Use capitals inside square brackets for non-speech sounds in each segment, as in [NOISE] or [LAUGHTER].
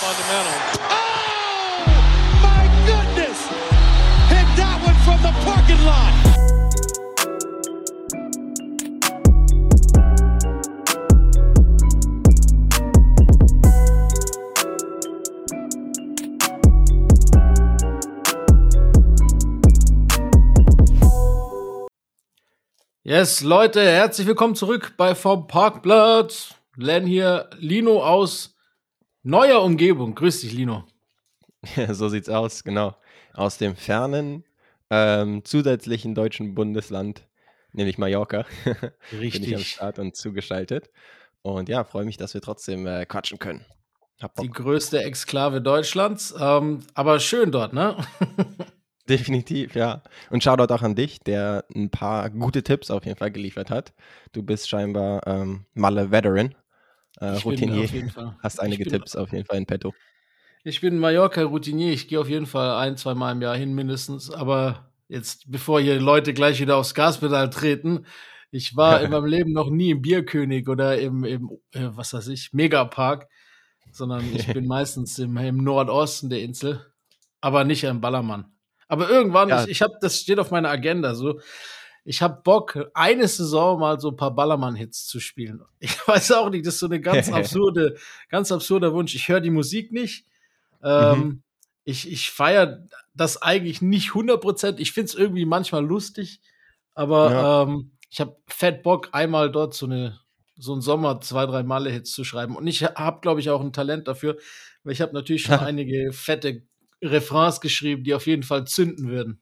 fundamental. Oh, my goodness! Hit that one from the parking lot. Yes, Leute, herzlich willkommen zurück bei Vom Parkblatt. Len hier, Lino aus neuer Umgebung. Grüß dich, Lino. Ja, so sieht's aus, genau. Aus dem fernen ähm, zusätzlichen deutschen Bundesland, nämlich Mallorca, [LAUGHS] bin ich am Richtig. Start und zugeschaltet. Und ja, freue mich, dass wir trotzdem äh, quatschen können. Die größte Exklave Deutschlands. Ähm, aber schön dort, ne? [LAUGHS] Definitiv, ja. Und Shoutout auch an dich, der ein paar gute Tipps auf jeden Fall geliefert hat. Du bist scheinbar ähm, Malle Veteran, äh, Ich Routinier. Hast einige bin- Tipps auf jeden Fall in petto. Ich bin Mallorca-Routinier. Ich gehe auf jeden Fall ein, zwei Mal im Jahr hin mindestens. Aber jetzt, bevor hier Leute gleich wieder aufs Gaspedal treten, ich war in [LAUGHS] meinem Leben noch nie im Bierkönig oder im, im äh, was weiß ich, Megapark, sondern ich bin [LAUGHS] meistens im, im Nordosten der Insel, aber nicht im Ballermann. Aber irgendwann, Ja. ich, ich habe, das steht auf meiner Agenda so. Ich habe Bock, eine Saison mal so ein paar Ballermann-Hits zu spielen. Ich [LAUGHS] weiß auch nicht, das ist so eine ganz [LAUGHS] absurde, ganz absurder Wunsch. Ich höre die Musik nicht. Ähm, Mhm. Ich, ich feiere das eigentlich nicht 100%. Ich finde es irgendwie manchmal lustig, aber Ja. ähm, ich habe fett Bock, einmal dort so eine so einen Sommer zwei, drei Male Hits zu schreiben. Und ich habe, glaube ich, auch ein Talent dafür, weil ich habe natürlich schon [LAUGHS] einige fette Refrains geschrieben, die auf jeden Fall zünden würden.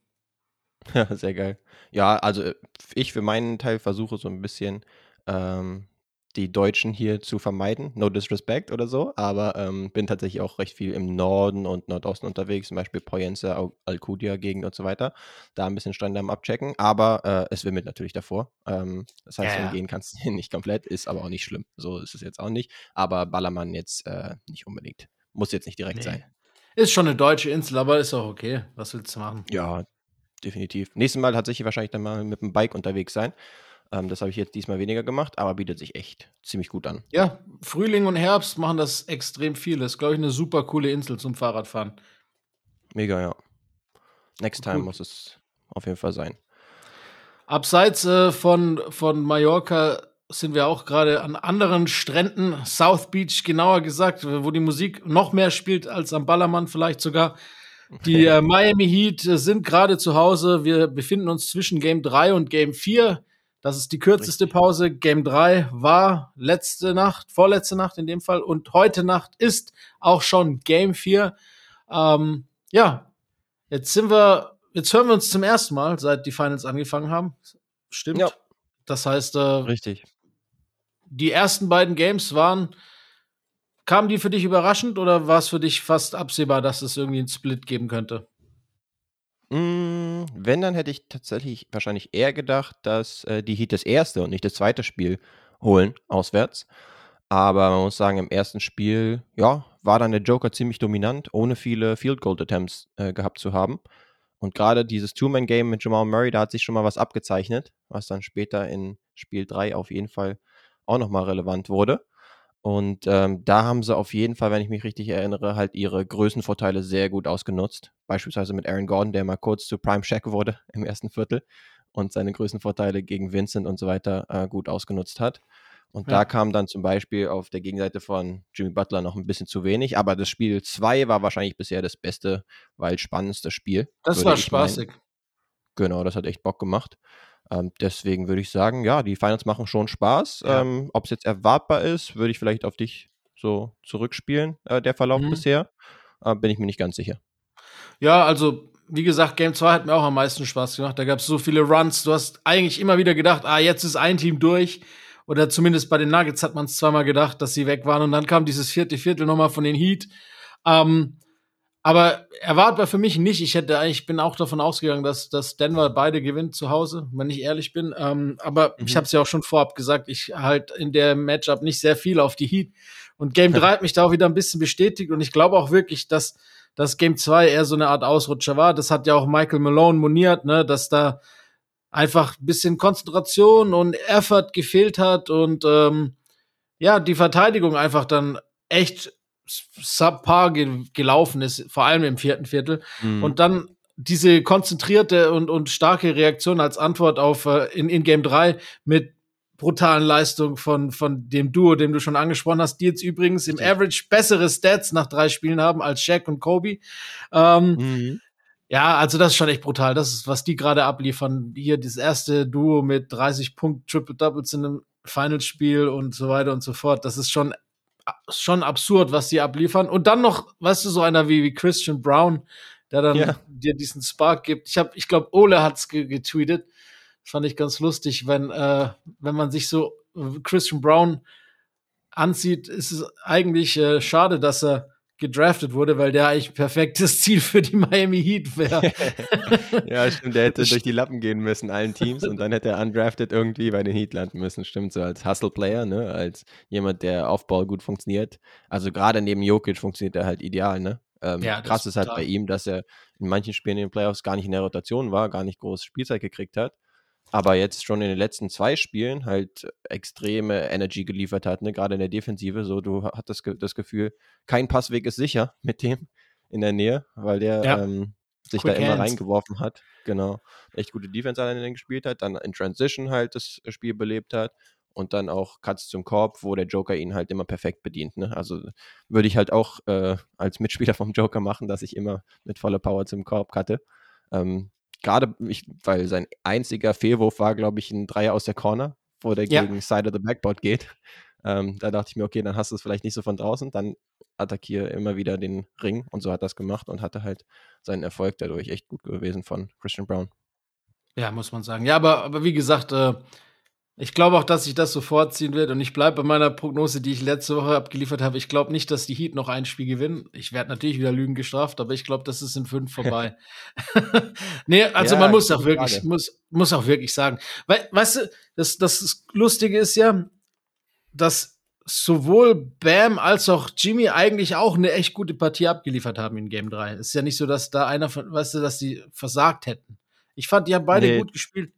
[LAUGHS] Ja, sehr geil. Ja, also äh, ich für meinen Teil versuche so ein bisschen ähm, die Deutschen hier zu vermeiden. No disrespect oder so, aber ähm, bin tatsächlich auch recht viel im Norden und Nordosten unterwegs, zum Beispiel Poyense, Al- Alcudia-Gegend und so weiter. Da ein bisschen Stand am Abchecken, aber äh, es wimmelt natürlich davor. Ähm, das heißt, Ja, ja. umgehen kannst [LAUGHS] du nicht komplett, ist aber auch nicht schlimm. So ist es jetzt auch nicht. Aber Ballermann jetzt äh, nicht unbedingt. Muss jetzt nicht direkt Nee. sein. Ist schon eine deutsche Insel, aber ist auch okay. Was willst du machen? Ja, definitiv. Nächstes Mal tatsächlich wahrscheinlich dann mal mit dem Bike unterwegs sein. Ähm, das habe ich jetzt diesmal weniger gemacht, aber bietet sich echt ziemlich gut an. Ja, Frühling und Herbst machen das extrem viel. Das ist, glaube ich, eine super coole Insel zum Fahrradfahren. Mega, ja. Next time Gut. muss es auf jeden Fall sein. Abseits äh, von, von Mallorca sind wir auch gerade an anderen Stränden, South Beach genauer gesagt, wo die Musik noch mehr spielt als am Ballermann vielleicht sogar. Die äh, Miami Heat äh, sind gerade zu Hause. Wir befinden uns zwischen Game 3 und Game 4. Das ist die kürzeste. Pause. Game 3 war letzte Nacht, vorletzte Nacht in dem Fall. Und heute Nacht ist auch schon Game 4. Ähm, ja, jetzt sind wir, jetzt hören wir uns zum ersten Mal, seit die Finals angefangen haben. Stimmt. Ja. Das heißt, äh, Richtig. die ersten beiden Games waren, kamen die für dich überraschend oder war es für dich fast absehbar, dass es irgendwie einen Split geben könnte? Mm, wenn, dann hätte ich tatsächlich wahrscheinlich eher gedacht, dass äh, die Heat das erste und nicht das zweite Spiel holen, auswärts. Aber man muss sagen, im ersten Spiel, ja, war dann der Joker ziemlich dominant, ohne viele Field Goal Attempts äh, gehabt zu haben. Und gerade dieses Two-Man-Game mit Jamal Murray, da hat sich schon mal was abgezeichnet, was dann später in Spiel 3 auf jeden Fall auch nochmal relevant wurde. Und ähm, da haben sie auf jeden Fall, wenn ich mich richtig erinnere, halt ihre Größenvorteile sehr gut ausgenutzt. Beispielsweise mit Aaron Gordon, der mal kurz zu Prime Shaq wurde [LAUGHS] im ersten Viertel und seine Größenvorteile gegen Vincent und so weiter äh, gut ausgenutzt hat. Und Ja. da kam dann zum Beispiel auf der Gegenseite von Jimmy Butler noch ein bisschen zu wenig. Aber das Spiel 2 war wahrscheinlich bisher das beste, weil spannendste Spiel. Das war ich meinen. spaßig. Genau, das hat echt Bock gemacht. Ähm, deswegen würde ich sagen, ja, die Finals machen schon Spaß. Ja. Ähm, Ob es jetzt erwartbar ist, würde ich vielleicht auf dich so zurückspielen, äh, der Verlauf Mhm. bisher. Äh, bin ich mir nicht ganz sicher. Ja, also, wie gesagt, Game 2 hat mir auch am meisten Spaß gemacht. Da gab es so viele Runs. Du hast eigentlich immer wieder gedacht, ah, jetzt ist ein Team durch. Oder zumindest bei den Nuggets hat man es zweimal gedacht, dass sie weg waren. Und dann kam dieses vierte Viertel nochmal von den Heat. Ähm, aber erwartbar für mich nicht. Ich hätte eigentlich, bin auch davon ausgegangen, dass, dass Denver beide gewinnt zu Hause, wenn ich ehrlich bin. Ähm, aber ich Mhm. habe es ja auch schon vorab gesagt, ich halt in der Matchup nicht sehr viel auf die Heat. Und Game 3 [LAUGHS] hat mich da auch wieder ein bisschen bestätigt. Und ich glaube auch wirklich, dass, dass Game 2 eher so eine Art Ausrutscher war. Das hat ja auch Michael Malone moniert, ne, dass da einfach ein bisschen Konzentration und Effort gefehlt hat und ähm, ja, die Verteidigung einfach dann echt subpar ge gelaufen ist, vor allem im vierten Viertel. Mhm. Und dann diese konzentrierte und, und starke Reaktion als Antwort auf äh, in, in Game 3 mit brutalen Leistungen von, von dem Duo, dem du schon angesprochen hast, die jetzt übrigens im Average bessere Stats nach drei Spielen haben als Shaq und Kobe. Ähm, mhm. Ja, also das ist schon echt brutal. Das ist, was die gerade abliefern. Hier das erste Duo mit 30 Punkt Triple Doubles in einem Finalspiel und so weiter und so fort. Das ist schon schon absurd, was die abliefern. Und dann noch, weißt du, so einer wie, wie Christian Brown, der dann ja. dir diesen Spark gibt. Ich habe, ich glaube, Ole hat's ge getweetet. Fand ich ganz lustig, wenn äh, wenn man sich so Christian Brown ansieht, ist es eigentlich äh, schade, dass er gedraftet wurde, weil der eigentlich ein perfektes [LAUGHS] Ziel für die Miami Heat wäre. [LAUGHS] ja, stimmt. Der hätte durch die Lappen gehen müssen, allen Teams, und dann hätte er undrafted irgendwie bei den Heat landen müssen. Stimmt, so als Hustle-Player, ne? als jemand, der auf Ball gut funktioniert. Also gerade neben Jokic funktioniert er halt ideal, ne? Ähm, ja, krass ist halt bei ihm, dass er in manchen Spielen in den Playoffs gar nicht in der Rotation war, gar nicht groß Spielzeit gekriegt hat aber jetzt schon in den letzten zwei Spielen halt extreme Energy geliefert hat, ne? gerade in der Defensive. So, du hattest das, das Gefühl, kein Passweg ist sicher [LAUGHS] mit dem in der Nähe, weil der ja. ähm, sich Quick da immer hands. reingeworfen hat. Genau. Echt gute Defense alleine gespielt hat, dann in Transition halt das Spiel belebt hat und dann auch Cuts zum Korb, wo der Joker ihn halt immer perfekt bedient. Ne? Also würde ich halt auch äh, als Mitspieler vom Joker machen, dass ich immer mit voller Power zum Korb cutte. Ähm, gerade, weil sein einziger Fehlwurf war, glaube ich, ein Dreier aus der Corner, wo der ja. gegen Side of the Backboard geht. [LAUGHS] Ähm, da dachte ich mir, okay, dann hast du es vielleicht nicht so von draußen, dann attackiere immer wieder den Ring und so hat das gemacht und hatte halt seinen Erfolg dadurch echt gut gewesen von Christian Brown. Ja, muss man sagen. Ja, aber, aber wie gesagt, äh, ich glaube auch, dass sich das so vorziehen wird und ich bleibe bei meiner Prognose, die ich letzte Woche abgeliefert habe. Ich glaube nicht, dass die Heat noch ein Spiel gewinnen. Ich werde natürlich wieder Lügen gestraft, aber ich glaube, das ist in fünf vorbei. [LAUGHS] nee, also ja, man muss auch wirklich, muss, muss auch wirklich sagen. Weil, weißt du, das, das Lustige ist ja, dass sowohl Bam als auch Jimmy eigentlich auch eine echt gute Partie abgeliefert haben in Game 3. Es ist ja nicht so, dass da einer von, weißt du, dass die versagt hätten. Ich fand, die haben beide nee. gut gespielt.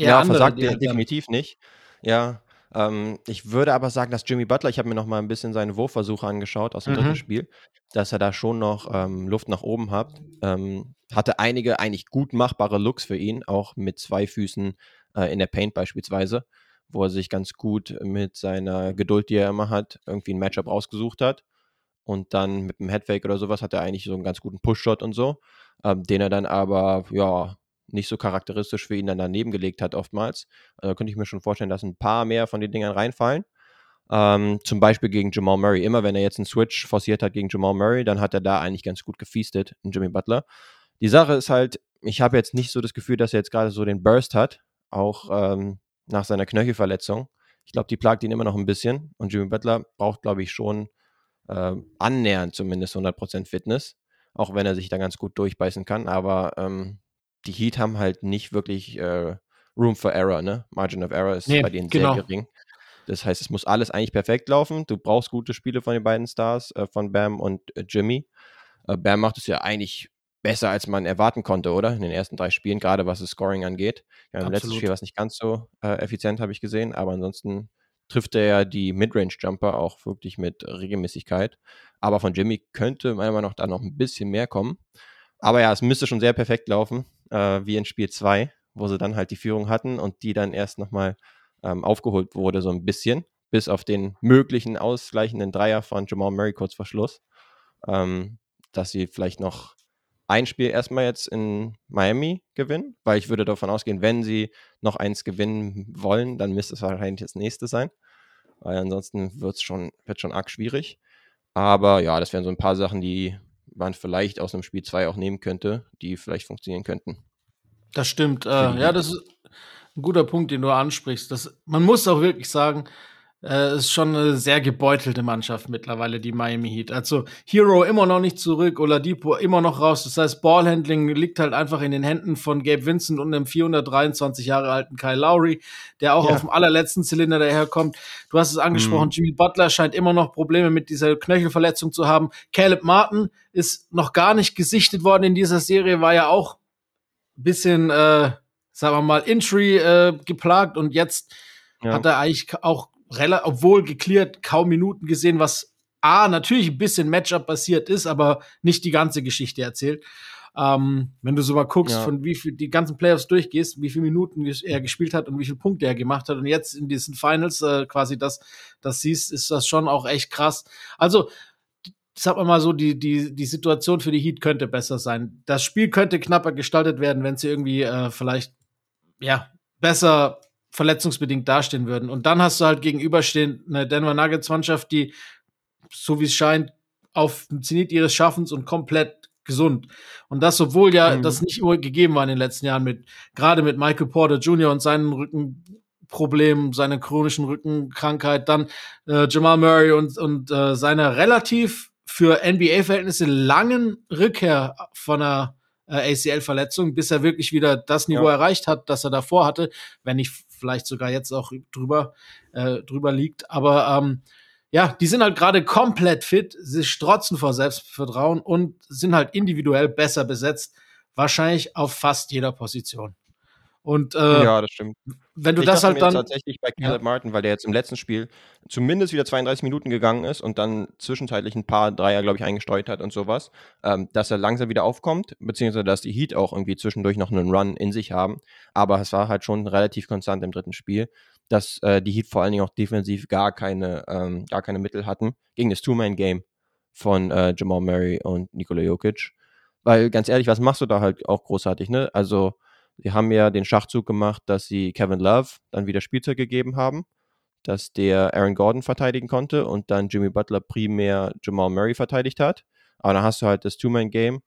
Ja, versagt der definitiv nicht. Ja, ähm, ich würde aber sagen, dass Jimmy Butler, ich habe mir noch mal ein bisschen seine Wurfversuche angeschaut aus dem dritten mhm. Spiel, dass er da schon noch ähm, Luft nach oben hat. Ähm, hatte einige eigentlich gut machbare Looks für ihn, auch mit zwei Füßen äh, in der Paint beispielsweise, wo er sich ganz gut mit seiner Geduld, die er immer hat, irgendwie ein Matchup rausgesucht hat. Und dann mit dem Headfake oder sowas hat er eigentlich so einen ganz guten Push-Shot und so, ähm, den er dann aber, ja, nicht so charakteristisch für ihn dann daneben gelegt hat, oftmals. Also könnte ich mir schon vorstellen, dass ein paar mehr von den Dingern reinfallen. Ähm, zum Beispiel gegen Jamal Murray. Immer wenn er jetzt einen Switch forciert hat gegen Jamal Murray, dann hat er da eigentlich ganz gut gefeastet, in Jimmy Butler. Die Sache ist halt, ich habe jetzt nicht so das Gefühl, dass er jetzt gerade so den Burst hat, auch ähm, nach seiner Knöchelverletzung. Ich glaube, die plagt ihn immer noch ein bisschen. Und Jimmy Butler braucht, glaube ich, schon äh, annähernd zumindest 100% Fitness, auch wenn er sich da ganz gut durchbeißen kann. Aber ähm, die Heat haben halt nicht wirklich äh, Room for Error, ne? Margin of Error ist nee, bei denen genau. sehr gering. Das heißt, es muss alles eigentlich perfekt laufen. Du brauchst gute Spiele von den beiden Stars, äh, von Bam und äh, Jimmy. Äh, Bam macht es ja eigentlich besser, als man erwarten konnte, oder? In den ersten drei Spielen, gerade was das Scoring angeht. Ja, Im letzten Spiel war es nicht ganz so äh, effizient, habe ich gesehen, aber ansonsten trifft er ja die Midrange-Jumper auch wirklich mit Regelmäßigkeit. Aber von Jimmy könnte meiner Meinung nach da noch ein bisschen mehr kommen. Aber ja, es müsste schon sehr perfekt laufen äh, wie in Spiel 2, wo sie dann halt die Führung hatten und die dann erst nochmal ähm, aufgeholt wurde, so ein bisschen, bis auf den möglichen ausgleichenden Dreier von Jamal Murray kurz vor Schluss, ähm, dass sie vielleicht noch ein Spiel erstmal jetzt in Miami gewinnen, weil ich würde davon ausgehen, wenn sie noch eins gewinnen wollen, dann müsste es wahrscheinlich das nächste sein, weil ansonsten wird's schon, wird schon arg schwierig. Aber ja, das wären so ein paar Sachen, die man vielleicht aus einem Spiel 2 auch nehmen könnte, die vielleicht funktionieren könnten. Das stimmt. Äh, ja, das ist ein guter Punkt, den du ansprichst. Das, man muss auch wirklich sagen, äh, ist schon eine sehr gebeutelte Mannschaft mittlerweile, die Miami Heat. Also Hero immer noch nicht zurück, Oladipo immer noch raus. Das heißt, Ballhandling liegt halt einfach in den Händen von Gabe Vincent und einem 423 Jahre alten Kyle Lowry, der auch ja. auf dem allerletzten Zylinder daherkommt. Du hast es angesprochen, mhm. Jimmy Butler scheint immer noch Probleme mit dieser Knöchelverletzung zu haben. Caleb Martin ist noch gar nicht gesichtet worden in dieser Serie, war ja auch ein bisschen, äh, sagen wir mal, Injury äh, geplagt und jetzt ja. hat er eigentlich auch obwohl geklärt, kaum Minuten gesehen, was A, natürlich ein bisschen Matchup basiert ist, aber nicht die ganze Geschichte erzählt. Ähm, wenn du so mal guckst, ja. von wie viel die ganzen Playoffs durchgehst, wie viele Minuten er gespielt hat und wie viele Punkte er gemacht hat und jetzt in diesen Finals äh, quasi das, das siehst, ist das schon auch echt krass. Also, sag mal so, die, die, die Situation für die Heat könnte besser sein. Das Spiel könnte knapper gestaltet werden, wenn sie irgendwie äh, vielleicht, ja, besser verletzungsbedingt dastehen würden. Und dann hast du halt gegenüberstehend eine Denver Nuggets Mannschaft, die, so wie es scheint, auf dem Zenit ihres Schaffens und komplett gesund. Und das, obwohl ja mhm. das nicht immer gegeben war in den letzten Jahren mit, gerade mit Michael Porter Jr. und seinen Rückenproblemen, seiner chronischen Rückenkrankheit, dann äh, Jamal Murray und, und äh, seiner relativ für NBA-Verhältnisse langen Rückkehr von einer äh, ACL-Verletzung, bis er wirklich wieder das Niveau ja. erreicht hat, das er davor hatte, wenn nicht vielleicht sogar jetzt auch drüber, äh, drüber liegt. Aber ähm, ja, die sind halt gerade komplett fit, sie strotzen vor Selbstvertrauen und sind halt individuell besser besetzt, wahrscheinlich auf fast jeder Position. Und äh, ja, das stimmt. Wenn du ich das halt dann tatsächlich bei Caleb ja. Martin, weil der jetzt im letzten Spiel zumindest wieder 32 Minuten gegangen ist und dann zwischenzeitlich ein paar Dreier, glaube ich, eingesteuert hat und sowas, ähm, dass er langsam wieder aufkommt, beziehungsweise dass die Heat auch irgendwie zwischendurch noch einen Run in sich haben. Aber es war halt schon relativ konstant im dritten Spiel, dass äh, die Heat vor allen Dingen auch defensiv gar keine, ähm, gar keine Mittel hatten gegen das Two-Man-Game von äh, Jamal Murray und Nikola Jokic. Weil ganz ehrlich, was machst du da halt auch großartig, ne? Also Sie haben ja den Schachzug gemacht, dass sie Kevin Love dann wieder Spielzeug gegeben haben, dass der Aaron Gordon verteidigen konnte und dann Jimmy Butler primär Jamal Murray verteidigt hat. Aber dann hast du halt das Two-Man-Game.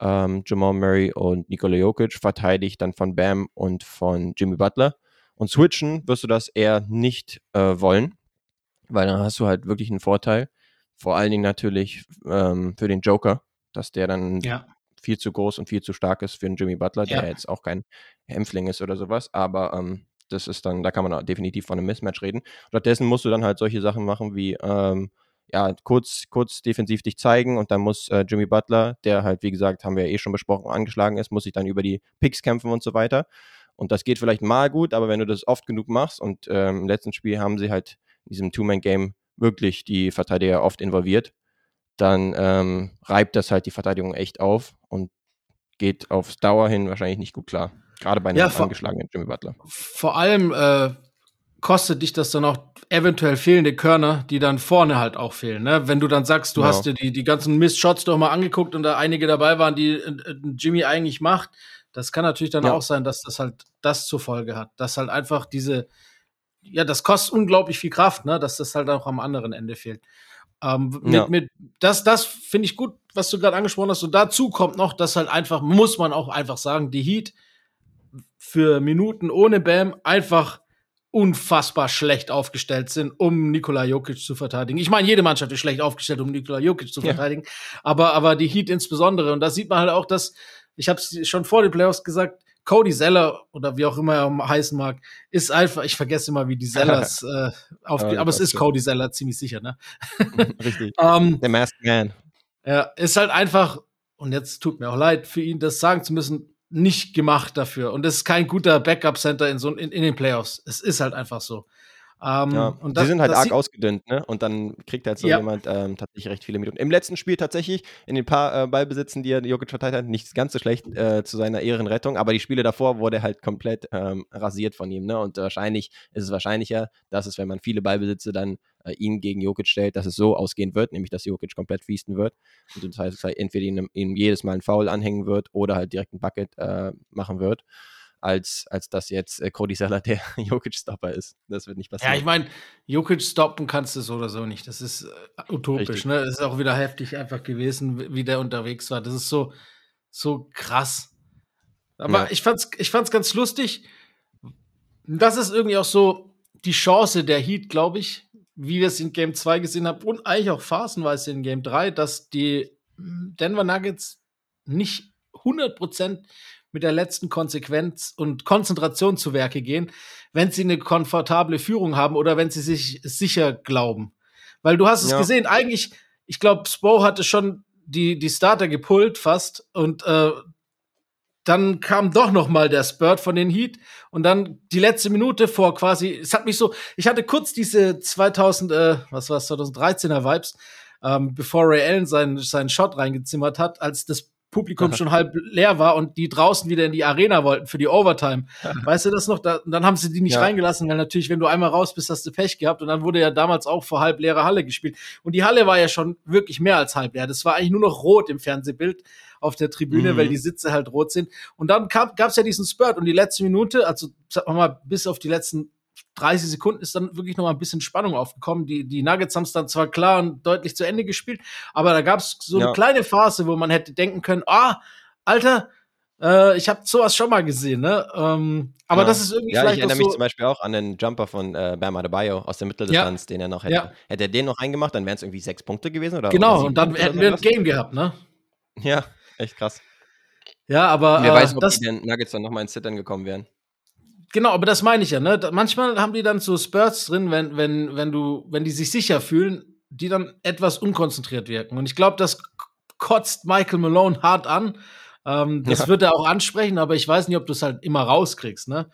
Ähm, Jamal Murray und Nikola Jokic verteidigt dann von Bam und von Jimmy Butler. Und switchen wirst du das eher nicht äh, wollen, weil dann hast du halt wirklich einen Vorteil. Vor allen Dingen natürlich ähm, für den Joker, dass der dann ja viel zu groß und viel zu stark ist für einen Jimmy Butler, der ja. jetzt auch kein Hämpfling ist oder sowas. Aber ähm, das ist dann, da kann man definitiv von einem Mismatch reden. Stattdessen musst du dann halt solche Sachen machen wie, ähm, ja, kurz, kurz defensiv dich zeigen und dann muss äh, Jimmy Butler, der halt, wie gesagt, haben wir ja eh schon besprochen, angeschlagen ist, muss sich dann über die Picks kämpfen und so weiter. Und das geht vielleicht mal gut, aber wenn du das oft genug machst und ähm, im letzten Spiel haben sie halt in diesem Two-Man-Game wirklich die Verteidiger oft involviert, dann ähm, reibt das halt die Verteidigung echt auf und geht aufs Dauer hin wahrscheinlich nicht gut klar. Gerade bei einem ja, angeschlagenen Jimmy Butler. Vor allem äh, kostet dich das dann auch eventuell fehlende Körner, die dann vorne halt auch fehlen. Ne? Wenn du dann sagst, du genau. hast dir die, die ganzen Mist-Shots doch mal angeguckt und da einige dabei waren, die äh, Jimmy eigentlich macht, das kann natürlich dann ja. auch sein, dass das halt das zur Folge hat. Dass halt einfach diese, ja, das kostet unglaublich viel Kraft, ne? dass das halt auch am anderen Ende fehlt. Ähm, mit, ja. mit, das das finde ich gut, was du gerade angesprochen hast. Und dazu kommt noch, dass halt einfach, muss man auch einfach sagen, die Heat für Minuten ohne Bam einfach unfassbar schlecht aufgestellt sind, um Nikola Jokic zu verteidigen. Ich meine, jede Mannschaft ist schlecht aufgestellt, um Nikola Jokic zu verteidigen, ja. aber, aber die Heat insbesondere. Und da sieht man halt auch, dass, ich habe es schon vor den Playoffs gesagt, Cody Zeller oder wie auch immer er heißen mag, ist einfach, ich vergesse immer, wie die Zellers [LAUGHS] äh, aufgeht, ja, aber es ist. Cody Zeller, ziemlich sicher, ne? Richtig. um, [LAUGHS] ähm, The Masked Man. Ja, ist halt einfach, und jetzt tut mir auch leid, für ihn das sagen zu müssen, nicht gemacht dafür. Und es ist kein guter Backup-Center in, so, in, in den Playoffs. Es ist halt einfach so. Ähm, ja, und das, die sind halt arg ausgedünnt, ne? Und dann kriegt halt so ja. jemand ähm, tatsächlich recht viele Minuten. Im letzten Spiel tatsächlich, in den paar äh, Ballbesitzen, die er Jokic verteilt hat, nicht ganz so schlecht äh, zu seiner Ehrenrettung, aber die Spiele davor wurde halt komplett ähm, rasiert von ihm, ne? Und wahrscheinlich ist es wahrscheinlicher, dass es, wenn man viele Ballbesitze dann äh, ihn gegen Jokic stellt, dass es so ausgehen wird, nämlich dass Jokic komplett feasten wird. Und das heißt, entweder ihm, ihm jedes Mal ein Foul anhängen wird oder halt direkt ein Bucket äh, machen wird als, als dass jetzt äh, Cody Seller der [LAUGHS] Jokic-Stopper ist. Das wird nicht passieren. Ja, ich meine, Jokic stoppen kannst du so oder so nicht. Das ist äh, utopisch. Ne? Das ist auch wieder heftig einfach gewesen, wie der unterwegs war. Das ist so, so krass. Aber ja. ich fand's, ich fand's ganz lustig. Das ist irgendwie auch so die Chance der Heat, glaube ich, wie wir es in Game 2 gesehen haben und eigentlich auch phasenweise in Game 3, dass die Denver Nuggets nicht 100% mit der letzten Konsequenz und Konzentration zu Werke gehen, wenn sie eine komfortable Führung haben oder wenn sie sich sicher glauben. Weil du hast es ja. gesehen, eigentlich, ich glaube, Spo hatte schon die, die Starter gepult fast und äh, dann kam doch noch mal der Spurt von den Heat und dann die letzte Minute vor quasi, es hat mich so, ich hatte kurz diese 2000, äh, was war 2013er Vibes, ähm, bevor Ray Allen seinen, seinen Shot reingezimmert hat, als das Publikum schon halb leer war und die draußen wieder in die Arena wollten für die Overtime. weißt du das noch? Da, dann haben sie die nicht ja. reingelassen, weil natürlich, wenn du einmal raus bist, hast du Pech gehabt. Und dann wurde ja damals auch vor halb leerer Halle gespielt. Und die Halle war ja schon wirklich mehr als halb leer. Das war eigentlich nur noch rot im Fernsehbild auf der Tribüne, mhm. weil die Sitze halt rot sind. Und dann gab es ja diesen Spurt und die letzte Minute, also wir mal, bis auf die letzten 30 Sekunden ist dann wirklich noch mal ein bisschen Spannung aufgekommen. Die, die Nuggets haben es dann zwar klar und deutlich zu Ende gespielt, aber da gab es so ja. eine kleine Phase, wo man hätte denken können, ah, Alter, äh, ich habe sowas schon mal gesehen, ne? Ähm, aber ja. das ist irgendwie ja, vielleicht ich erinnere mich so zum Beispiel auch an den Jumper von äh, Bam Adebayo aus der Mitteldistanz, ja. den er noch hätte. Hätte er den noch eingemacht, dann wären es irgendwie sechs Punkte gewesen oder Genau, oder und dann hätten wir ein Game gehabt, ne? Ja, echt krass. Ja, aber wer äh, weiß, ob das, die Nuggets dann noch mal ins Zittern gekommen wären. Genau, aber das meine ich ja, ne? Manchmal haben die dann so Spurts drin, wenn, wenn, wenn du, wenn die sich sicher fühlen, die dann etwas unkonzentriert wirken. Und ich glaube, das kotzt Michael Malone hart an. Ähm, das ja. wird er auch ansprechen, aber ich weiß nicht, ob du es halt immer rauskriegst, ne?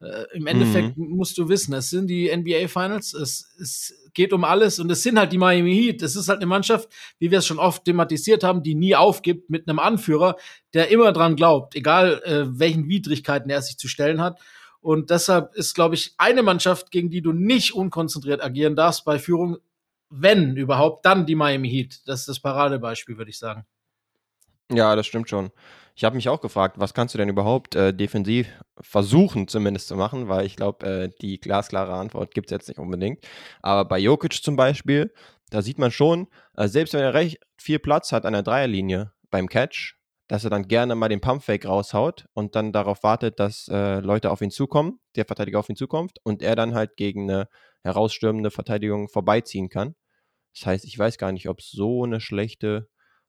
Äh, Im Endeffekt mhm. musst du wissen, es sind die NBA Finals, es, es geht um alles und es sind halt die Miami Heat. Es ist halt eine Mannschaft, wie wir es schon oft thematisiert haben, die nie aufgibt mit einem Anführer, der immer dran glaubt, egal äh, welchen Widrigkeiten er sich zu stellen hat. Und deshalb ist, glaube ich, eine Mannschaft, gegen die du nicht unkonzentriert agieren darfst bei Führung, wenn überhaupt, dann die Miami Heat. Das ist das Paradebeispiel, würde ich sagen. Ja, das stimmt schon. Ich habe mich auch gefragt, was kannst du denn überhaupt äh, defensiv versuchen zumindest zu machen, weil ich glaube, äh, die glasklare Antwort gibt es jetzt nicht unbedingt. Aber bei Jokic zum Beispiel, da sieht man schon, äh, selbst wenn er recht viel Platz hat an der Dreierlinie beim Catch, dass er dann gerne mal den Pumpfake raushaut und dann darauf wartet, dass äh, Leute auf ihn zukommen, der Verteidiger auf ihn zukommt und er dann halt gegen eine herausstürmende Verteidigung vorbeiziehen kann. Das heißt, ich weiß gar nicht, ob es so eine schlechte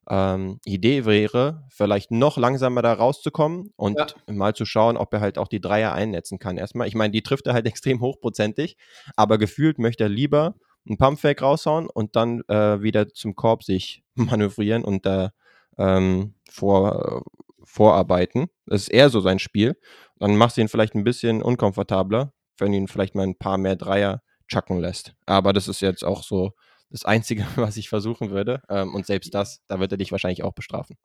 ähm, Idee wäre, vielleicht noch langsamer da rauszukommen und ja. mal zu schauen, ob er halt auch die Dreier einnetzen kann. Erstmal, ich meine, die trifft er halt [LAUGHS] extrem hochprozentig, aber gefühlt möchte er lieber einen Pumpfake raushauen und dann äh, wieder zum Korb sich [LAUGHS] manövrieren und da ähm, vor, vorarbeiten. Das ist eher so sein Spiel. Dann machst du ihn vielleicht ein bisschen unkomfortabler, wenn du ihn vielleicht mal ein paar mehr Dreier chucken lässt. Aber das ist jetzt auch so das Einzige, [LAUGHS] was ich versuchen würde. Ähm, und selbst das, da wird er dich wahrscheinlich auch bestrafen.